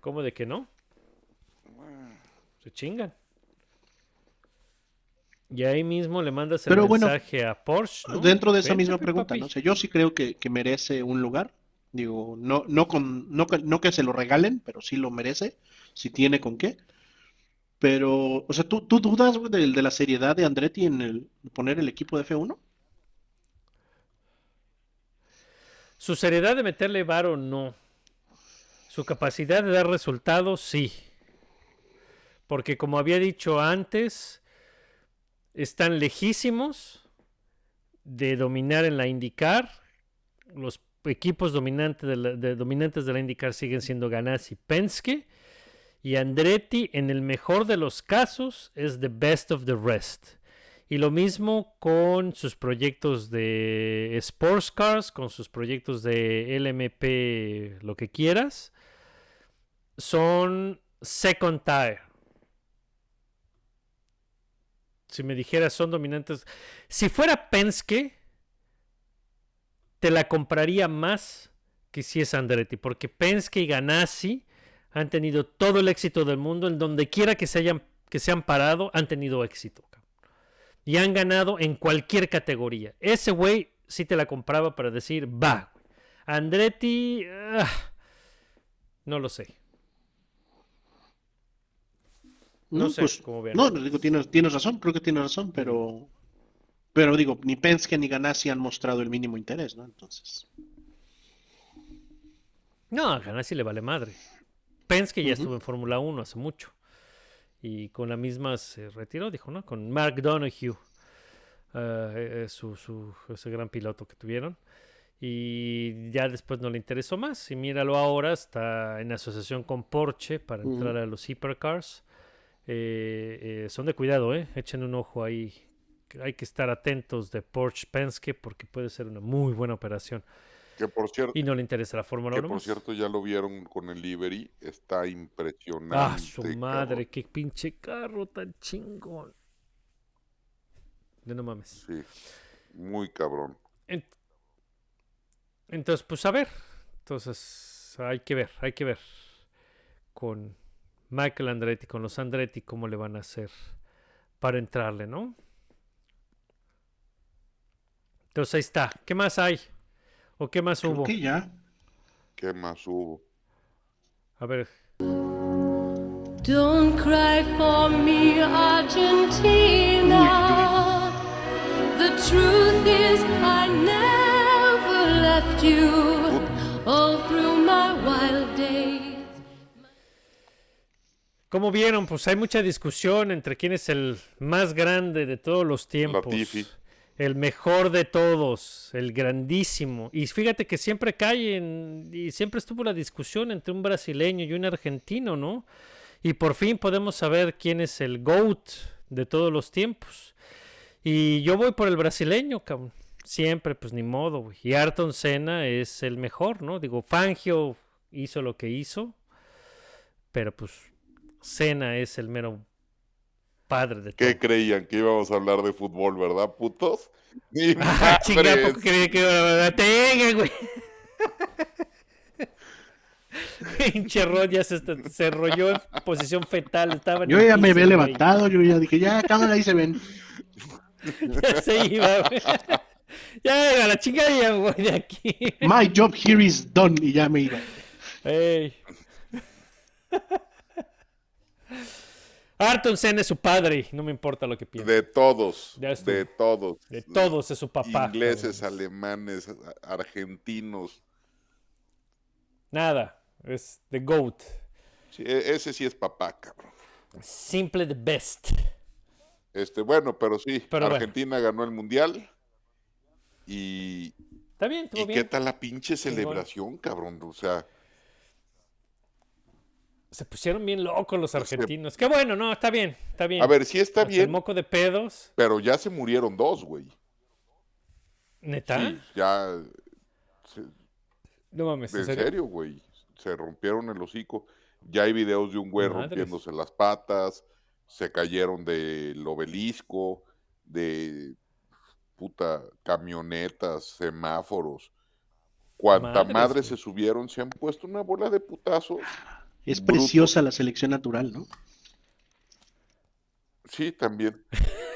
¿Cómo de que no? Se chingan. Y ahí mismo le mandas el Pero bueno, mensaje a Porsche, ¿no? Dentro de esa Vente, misma pregunta, papi. ¿no? O sea, yo sí creo que, que merece un lugar. Digo, no, no con, no, que- no que se lo regalen, pero sí lo merece, si tiene con qué. Pero, o sea, ¿tú, tú dudas, güey, de, de la seriedad de Andretti en el poner el equipo de F1? Su seriedad de meterle varo, no. Su capacidad de dar resultados, sí. Porque como había dicho antes, están lejísimos de dominar en la IndyCar. Los equipos dominantes de la, de- IndyCar siguen siendo Ganassi Penske. Y Andretti, en el mejor de los casos, es the best of the rest. Y lo mismo con sus proyectos de Sports Cars, con sus proyectos de LMP, lo que quieras. Son second tier. Si me dijeras son dominantes. Si fuera Penske, te la compraría más que si es Andretti. Porque Penske y Ganassi han tenido todo el éxito del mundo. En donde quiera que se, hayan, que se han parado, han tenido éxito. Y han ganado en cualquier categoría. Ese güey sí te la compraba para decir, va. Andretti, ah, no lo sé. No sé pues, cómo vean. no, digo, tienes, tienes razón, creo que tienes razón, pero, pero digo, ni Penske ni Ganassi han mostrado el mínimo interés, ¿no? Entonces, No, a Ganassi le vale madre. Penske ya estuvo en Fórmula 1 hace mucho. Y con la misma se retiró, dijo, ¿no? Con Mark Donoghue, eh, su, su- ese gran piloto que tuvieron. Y ya después no le interesó más. Y míralo ahora, está en asociación con Porsche para entrar a los Hypercars. Eh, eh, son de cuidado, ¿eh? Echen un ojo ahí. Hay que estar atentos de Porsche Penske porque puede ser una muy buena operación. Que por cierto, Y no le interesa la Fórmula que 1 por más. cierto ya lo vieron con el livery, está impresionante. Ah, su cabrón. madre, qué pinche carro tan chingón. De no mames. Sí, muy cabrón. En- Entonces, pues a ver. Entonces, hay que ver, hay que ver. Con Michael Andretti, con los Andretti, cómo le van a hacer para entrarle, ¿no? Entonces ahí está. ¿Qué más hay? ¿O qué más creo hubo? que ya. ¿Qué más hubo? A ver, Don't cry for me, Argentina. The truth is, I never left you all through my wild days. Como vieron, pues hay mucha discusión entre quién es el más grande de todos los tiempos. Latifi. El mejor de todos, el grandísimo. Y fíjate que siempre cae en, y siempre estuvo la discusión entre un brasileño y un argentino, ¿no? Y por fin podemos saber quién es el GOAT de todos los tiempos. Y yo voy por el brasileño, cabrón. Siempre, pues ni modo, güey. Y Ayrton Senna es el mejor, ¿no? Digo, Fangio hizo lo que hizo. Pero pues Senna es el mero padre de todo. ¿Qué creían? Que íbamos a hablar de fútbol, ¿verdad, putos? *laughs* Ni Ah, chinga, madres. poco creía que iba a tenga, güey. *laughs* Pinche Rod ya se, se enrolló en posición fetal. Estaba Yo ya me había güey. levantado, yo ya dije, ya, cámara, ahí se ven. *laughs* Ya se iba, güey. Ya, a la chingada ya me voy de aquí. My job here is done y ya me iba. Ey. Ayrton Senna es su padre, no me importa lo que piense. De todos, de todos. De todos es su papá. Ingleses, alemanes, argentinos. Nada, es the GOAT. Sí, e- ese sí es papá, cabrón. Simple the best. Este, bueno, pero sí, Pero bueno. Argentina ganó el mundial. Y, Está bien, ¿y bien. qué tal la pinche celebración, cabrón? O sea, Se pusieron bien locos los argentinos. Qué bueno, no, está bien, está bien. a ver, sí está Hasta El bien, moco de pedos. pero ya se murieron dos, güey. ¿Neta? Sí, ya, se- No mames, en serio, güey. Se rompieron el hocico. Ya hay videos de un güey rompiéndose las patas. Se cayeron del obelisco, de puta camionetas, semáforos. Cuanta madre güey. se subieron, se han puesto una bola de putazos. Es Brutos. preciosa la selección natural, ¿no? Sí, también. *laughs*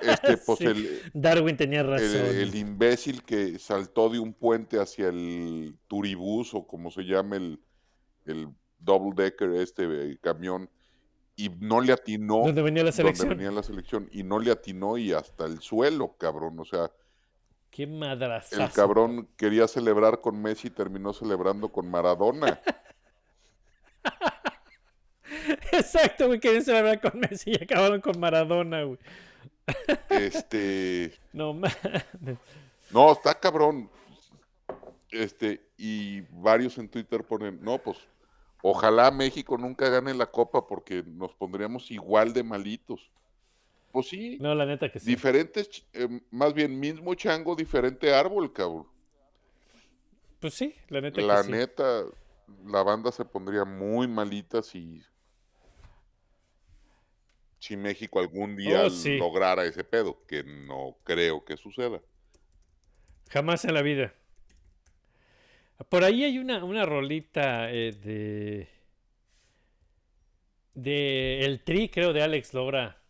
Este, pues Sí, el, Darwin tenía razón. el imbécil que saltó de un puente hacia el turibús o como se llama el, el double decker, este eh, camión, y no le atinó ¿Dónde venía la donde selección? venía la selección, y no le atinó y hasta el suelo, cabrón. O sea, Qué madrazazo. el cabrón quería celebrar con Messi y terminó celebrando con Maradona. *laughs* Exacto, güey. Querían celebrar con Messi y acabaron con Maradona, güey. Este, No mames. no, está cabrón. Este, y varios en Twitter ponen, no, pues, ojalá México nunca gane la copa porque nos pondríamos igual de malitos. Pues sí, No, la neta que sí. diferentes, eh, más bien mismo chango, diferente árbol, cabrón. Pues sí, la neta La que sí. neta, la banda se pondría muy malita si, si México algún día Oh, sí. lograra ese pedo, que no creo que suceda. Jamás en la vida. Por ahí hay una, una rolita eh, de. de El Tri, creo, de Alex Lora,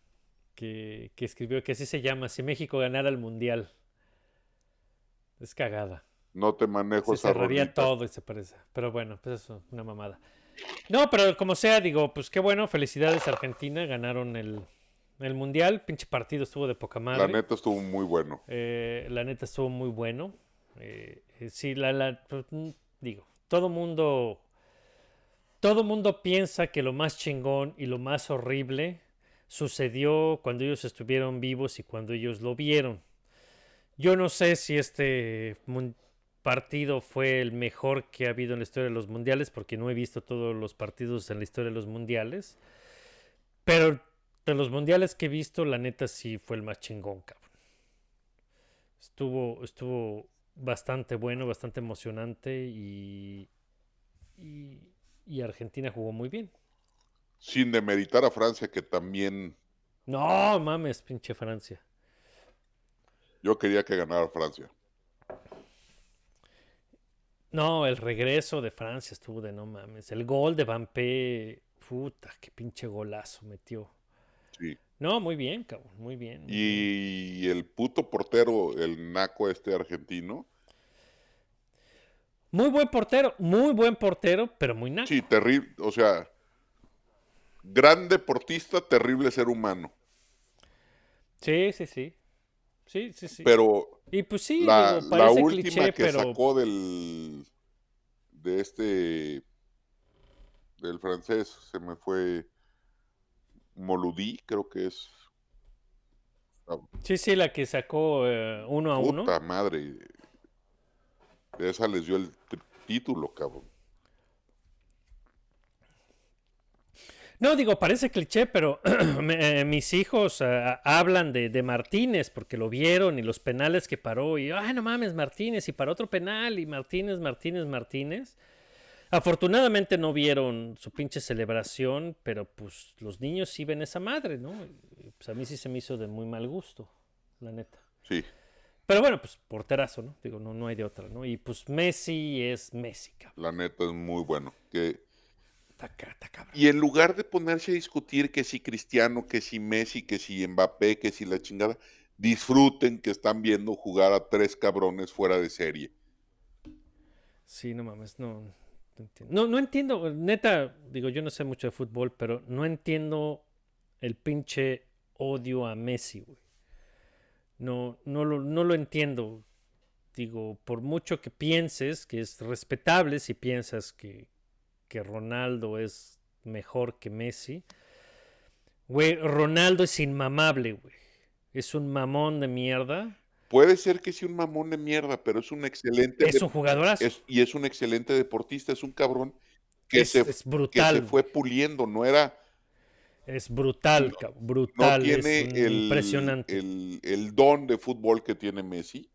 que, que escribió que así se llama: Si México ganara el mundial. Es cagada. No te manejo Se esa cerraría rolita. todo y se parece. Pero bueno, pues eso, una mamada. No, pero como sea, digo, pues qué bueno, felicidades Argentina, ganaron el, el mundial. Pinche partido estuvo de poca madre. La neta estuvo muy bueno. Eh, la neta estuvo muy bueno. Eh, eh, sí, la, la- pues, mm, digo, todo mundo, todo mundo piensa que lo más chingón y lo más horrible sucedió cuando ellos estuvieron vivos y cuando ellos lo vieron. Yo no sé si este partido fue el mejor que ha habido en la historia de los mundiales, porque no he visto todos los partidos en la historia de los mundiales. Pero de los mundiales que he visto, la neta sí fue el más chingón, cabrón. Estuvo, estuvo bastante bueno, bastante emocionante y, y, y Argentina jugó muy bien. Sin demeritar a Francia, que también No mames, pinche Francia. yo quería que ganara Francia. No, el regreso de Francia estuvo de no mames. El gol de Bampé, puta, qué pinche golazo metió. Sí. No, muy bien, cabrón, muy bien. muy bien. Y el puto portero, el naco este argentino, Muy buen portero, muy buen portero, pero muy naco. sí, terrible, o sea, gran deportista, terrible ser humano. Sí, sí, sí. Sí, sí, sí. Pero y pues sí, la, digo, la última cliché, que pero sacó del de este del francés se me fue Moludí, creo que es sí, sí, la que sacó eh, uno a uno. puta madre. De esa les dio el título, cabrón. No, digo, parece cliché, pero *clears throat* me- eh, mis hijos ah, hablan de, de Martínez porque lo vieron y los penales que paró. Y, ay, no mames, Martínez, y para otro penal, y Martínez, Martínez, Martínez. Afortunadamente no vieron su pinche celebración, pero pues los niños sí ven esa madre, ¿no? Y, pues a mí sí se me hizo de muy mal gusto, la neta. Sí. Pero bueno, pues porterazo, ¿no? Digo, no, no hay de otra, ¿no? Y pues Messi es Messi, cabrón. La neta es muy bueno. Que... Está ca- está cabrón. Y en lugar de ponerse a discutir que si Cristiano, que si Messi, que si Mbappé, que si la chingada, disfruten que están viendo jugar a tres cabrones fuera de serie. Sí, no mames, no. No entiendo. No, no entiendo, neta, digo, yo no sé mucho de fútbol, pero no entiendo el pinche odio a Messi, güey. No, no lo, no lo entiendo. Digo, por mucho que pienses que es respetable si piensas que, que Ronaldo es mejor que Messi. Güey, Ronaldo es inmamable, güey. Es un mamón de mierda. Puede ser que sea un mamón de mierda, pero es un excelente. Es un jugadorazo. es- y es un excelente deportista, es un cabrón que, Es- se, es que se fue puliendo, no era. Es brutal, cabrón, No brutal. tiene es el, impresionante. el, el don de fútbol que tiene Messi.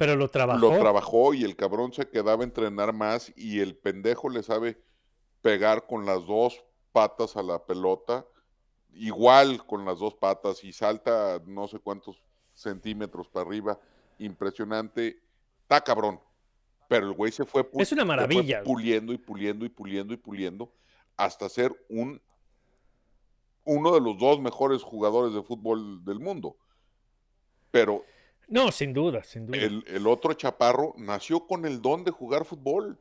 Pero lo trabajó. Lo trabajó y el cabrón se quedaba a entrenar más y el pendejo le sabe pegar con las dos patas a la pelota, igual con las dos patas y salta no sé cuántos centímetros para arriba, impresionante, está cabrón. Pero el güey se fue, Es una se fue maravilla, puliendo y puliendo y puliendo y puliendo hasta ser un uno de los dos mejores jugadores de fútbol del mundo. Pero No, sin duda, sin duda. el, el otro chaparro nació con el don de jugar fútbol.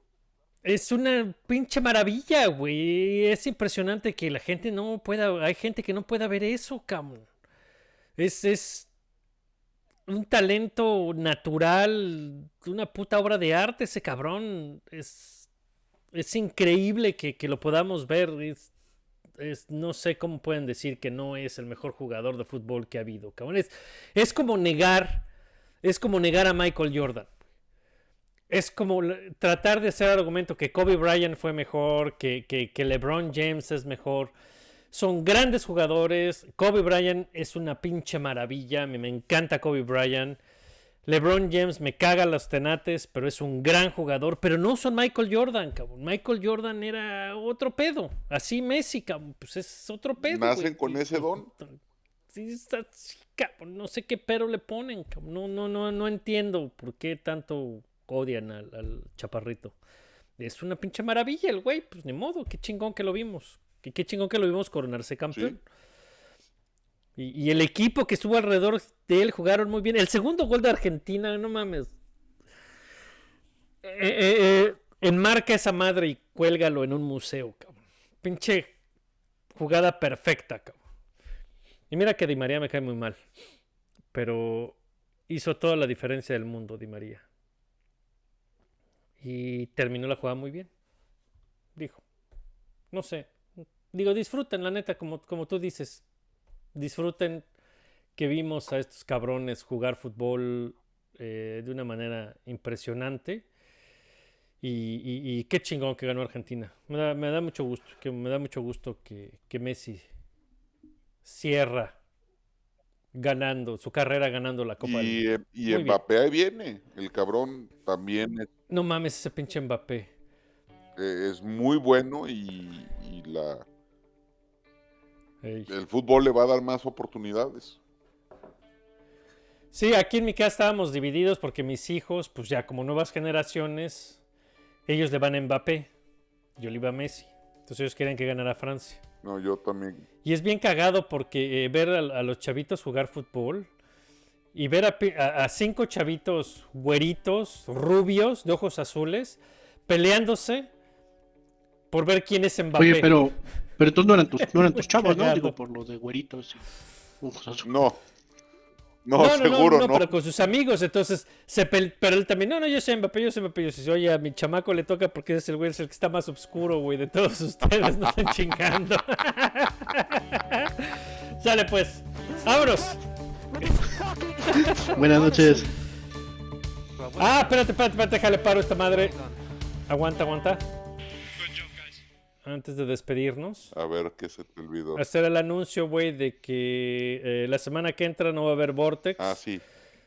Es una pinche maravilla, güey. Es impresionante que la gente no pueda. Hay gente que no pueda ver eso, cabrón. Es, es un talento natural, una puta obra de arte ese cabrón. Es, es increíble que, que lo podamos ver. Es, es- no sé cómo pueden decir que no es el mejor jugador de fútbol que ha habido, cabrón. Es, es como negar. Es como negar a Michael Jordan. Es como tratar de hacer argumento que Kobe Bryant fue mejor, que, que, que LeBron James es mejor. Son grandes jugadores. Kobe Bryant es una pinche maravilla. Me, me encanta Kobe Bryant. LeBron James me caga los tenates, pero es un gran jugador. Pero no son Michael Jordan, cabrón. Michael Jordan era otro pedo. Así Messi, cabrón. Pues es otro pedo. Nacen con ese don. Sí, está. No sé qué pero le ponen, cabrón. No, no, no, no entiendo por qué tanto odian al, al chaparrito. Es una pinche maravilla el güey. Pues ni modo, qué chingón que lo vimos. Qué, qué chingón que lo vimos coronarse campeón. Y, y el equipo que estuvo alrededor de él jugaron muy bien. El segundo gol de Argentina, no mames. Eh, eh, eh, enmarca esa madre y cuélgalo en un museo, cabrón. Pinche jugada perfecta, cabrón. Y mira que Di María me cae muy mal. Pero hizo toda la diferencia del mundo, Di María. Y terminó la jugada muy bien. Dijo. No sé. Digo, disfruten, la neta, como, como tú dices. Disfruten que vimos a estos cabrones jugar fútbol eh, de una manera impresionante. Y, qué chingón que ganó Argentina. Me da, me da mucho gusto. Que me da mucho gusto que, que Messi cierra ganando su carrera ganando la Copa del Y, Mundo. eh, y Muy bien. Mbappé ahí viene. El cabrón también es, No mames ese pinche Mbappé. eh, es muy bueno y, y la, el fútbol le va a dar más oportunidades. Sí, aquí en mi casa estábamos divididos porque mis hijos, pues ya como nuevas generaciones, ellos le van a Mbappé. Yo le iba a Messi. Entonces ellos quieren que ganara Francia. No, yo también. Y es bien cagado porque eh, ver a, a los chavitos jugar fútbol y ver a, pi- a- a cinco chavitos güeritos, rubios, de ojos azules, peleándose por ver quién es Mbappé. Oye, pero, pero entonces no eran tus, no eran tus *laughs* chavos, ¿no? Digo, por lo de güeritos y ojos azules. No. No, seguro no. pero con sus amigos, entonces, se pel- pero él también, no, no, yo soy Mbappé, yo soy Mbappé, yo soy, oye, a mi chamaco le toca porque es el güey, es el que está más oscuro, güey, de todos *laughs* ustedes, no estén chingando. *laughs* Sale pues, vámonos. *laughs* Buenas noches. Ah, espérate, espérate, espérate, déjale paro a esta madre. Aguanta, aguanta. Antes de despedirnos, A ver qué se te olvidó. hacer el anuncio, güey, de que eh, la semana que entra no va a haber Vortex. Ah, sí.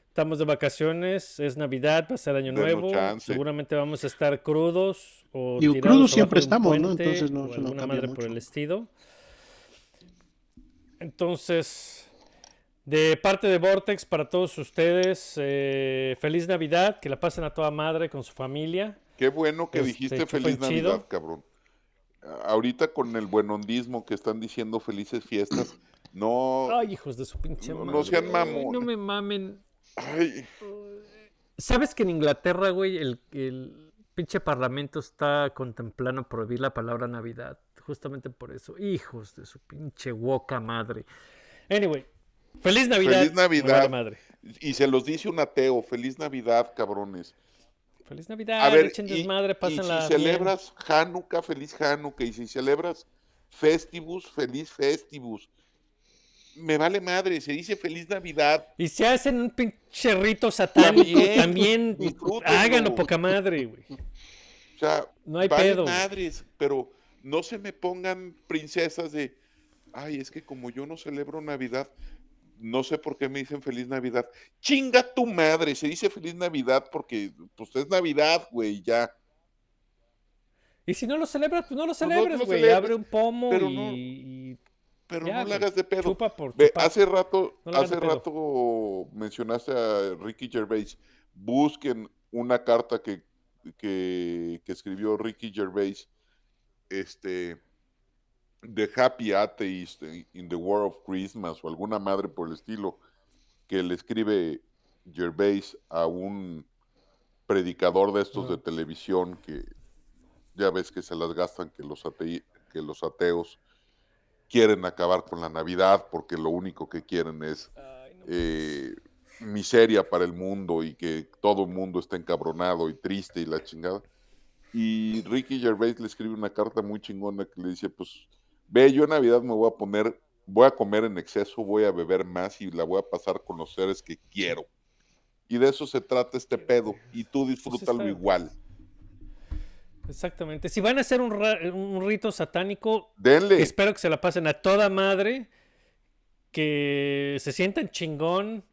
Estamos de vacaciones, es Navidad, va a ser Año Denos Nuevo. chance. Seguramente vamos a estar crudos o Digo, crudos siempre estamos, ¿no? Entonces no- o no alguna cambia madre por el estilo. Entonces, de parte de Vortex para todos ustedes, eh, feliz Navidad, que la pasen a toda madre con su familia. Qué bueno que Este, dijiste chupen feliz chido. Navidad, cabrón. Ahorita con el buenondismo que están diciendo felices fiestas, *clears throat* no, Ay, hijos de su pinche No- no madre. sean mamones. No me mamen. Ay, ¿Sabes que en Inglaterra, güey, el, el pinche parlamento está contemplando prohibir la palabra Navidad? Justamente por eso. Hijos de su pinche woca madre. Anyway, feliz Navidad. Feliz Navidad. madre. y se los dice un ateo, feliz Navidad, cabrones. Feliz Navidad. A ver, echen y, desmadre, y si bien. celebras Hanukkah, feliz Hanukkah, y si celebras Festivus, feliz Festivus. Me vale madre, se dice feliz Navidad. Y si hacen un pinche rito satánico, También, háganlo poca madre, güey. O sea, No hay vale pedo. madres, pero no se me pongan princesas de, ay, es que como yo no celebro Navidad, no sé por qué me dicen feliz Navidad. Chinga tu madre, se dice feliz Navidad porque pues es Navidad, güey, ya. Y si no lo celebras, pues no lo no celebres, güey. Abre un pomo pero y, no- y Pero Ya, no le hagas de pedo. chupa por Ve, hace rato, No hace rato mencionaste a Ricky Gervais. Busquen una carta que, que, que escribió Ricky Gervais, este, The Happy Atheist in the War of Christmas o alguna madre por el estilo, que le escribe Gervais a un predicador de estos de televisión que ya ves que se las gastan que los, atei- que los ateos quieren acabar con la Navidad porque lo único que quieren es eh, miseria para el mundo y que todo el mundo esté encabronado y triste y la chingada. Y Ricky Gervais le escribe una carta muy chingona que le dice, pues, ve, yo en Navidad me voy a poner, voy a comer en exceso, voy a beber más y la voy a pasar con los seres que quiero. Y de eso se trata este pedo. Y tú disfrútalo está- igual. Exactamente. Si van a hacer un rito satánico, Denle. espero que se la pasen a toda madre, que se sientan chingón,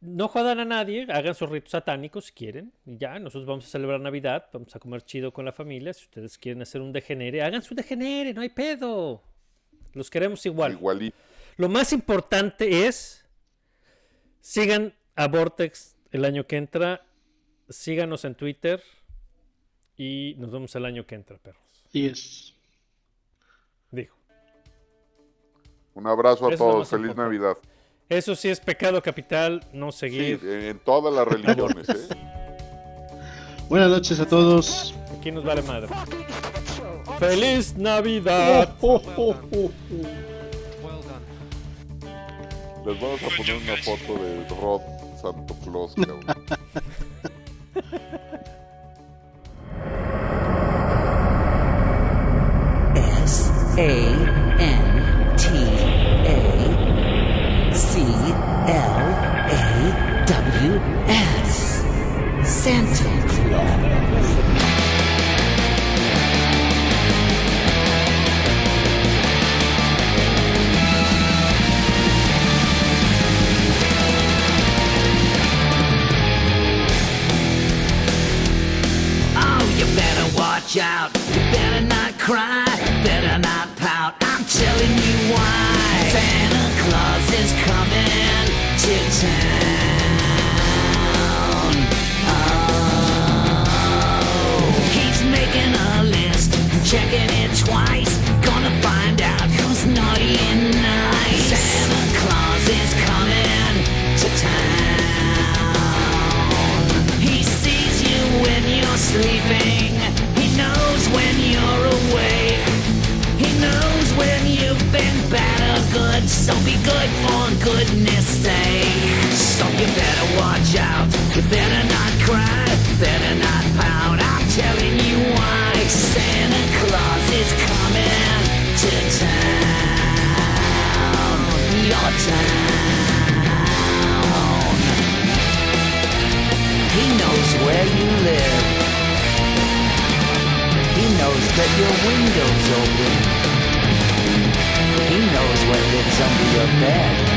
no jodan a nadie, hagan sus ritos satánicos si quieren, y ya, nosotros vamos a celebrar Navidad, vamos a comer chido con la familia, si ustedes quieren hacer un degenere, hagan su degenere, no hay pedo. Los queremos igual. Igualito. Lo más importante es sigan a Vortex el año que entra, síganos en Twitter y nos vemos el año que entra, perros. Así es. Dijo. Un abrazo a Eso todos. Feliz importante. Navidad. Eso sí es pecado capital, no Sí, seguir. en todas las religiones. ¿eh? Buenas noches a todos. Aquí nos vale madre. ¡Feliz Navidad! Oh, oh, oh, oh. Les vamos a poner una foto de Rod Santo Claus, cabrón. S A N T A C L A W S. Santa watch out. You better not cry. Better not pout. I'm telling you why. Santa Claus is coming to town. Oh, he's making a list, checking it twice. Gonna find out who's naughty and nice. Santa Claus is coming to town. He sees you when you're sleeping. Good. So be good for goodness sake. So you better watch out. You better not cry. Better not pout. I'm telling you why. Santa Claus is coming to town. Your town. He knows where you live. He knows that your window's open. He knows what lives under your bed.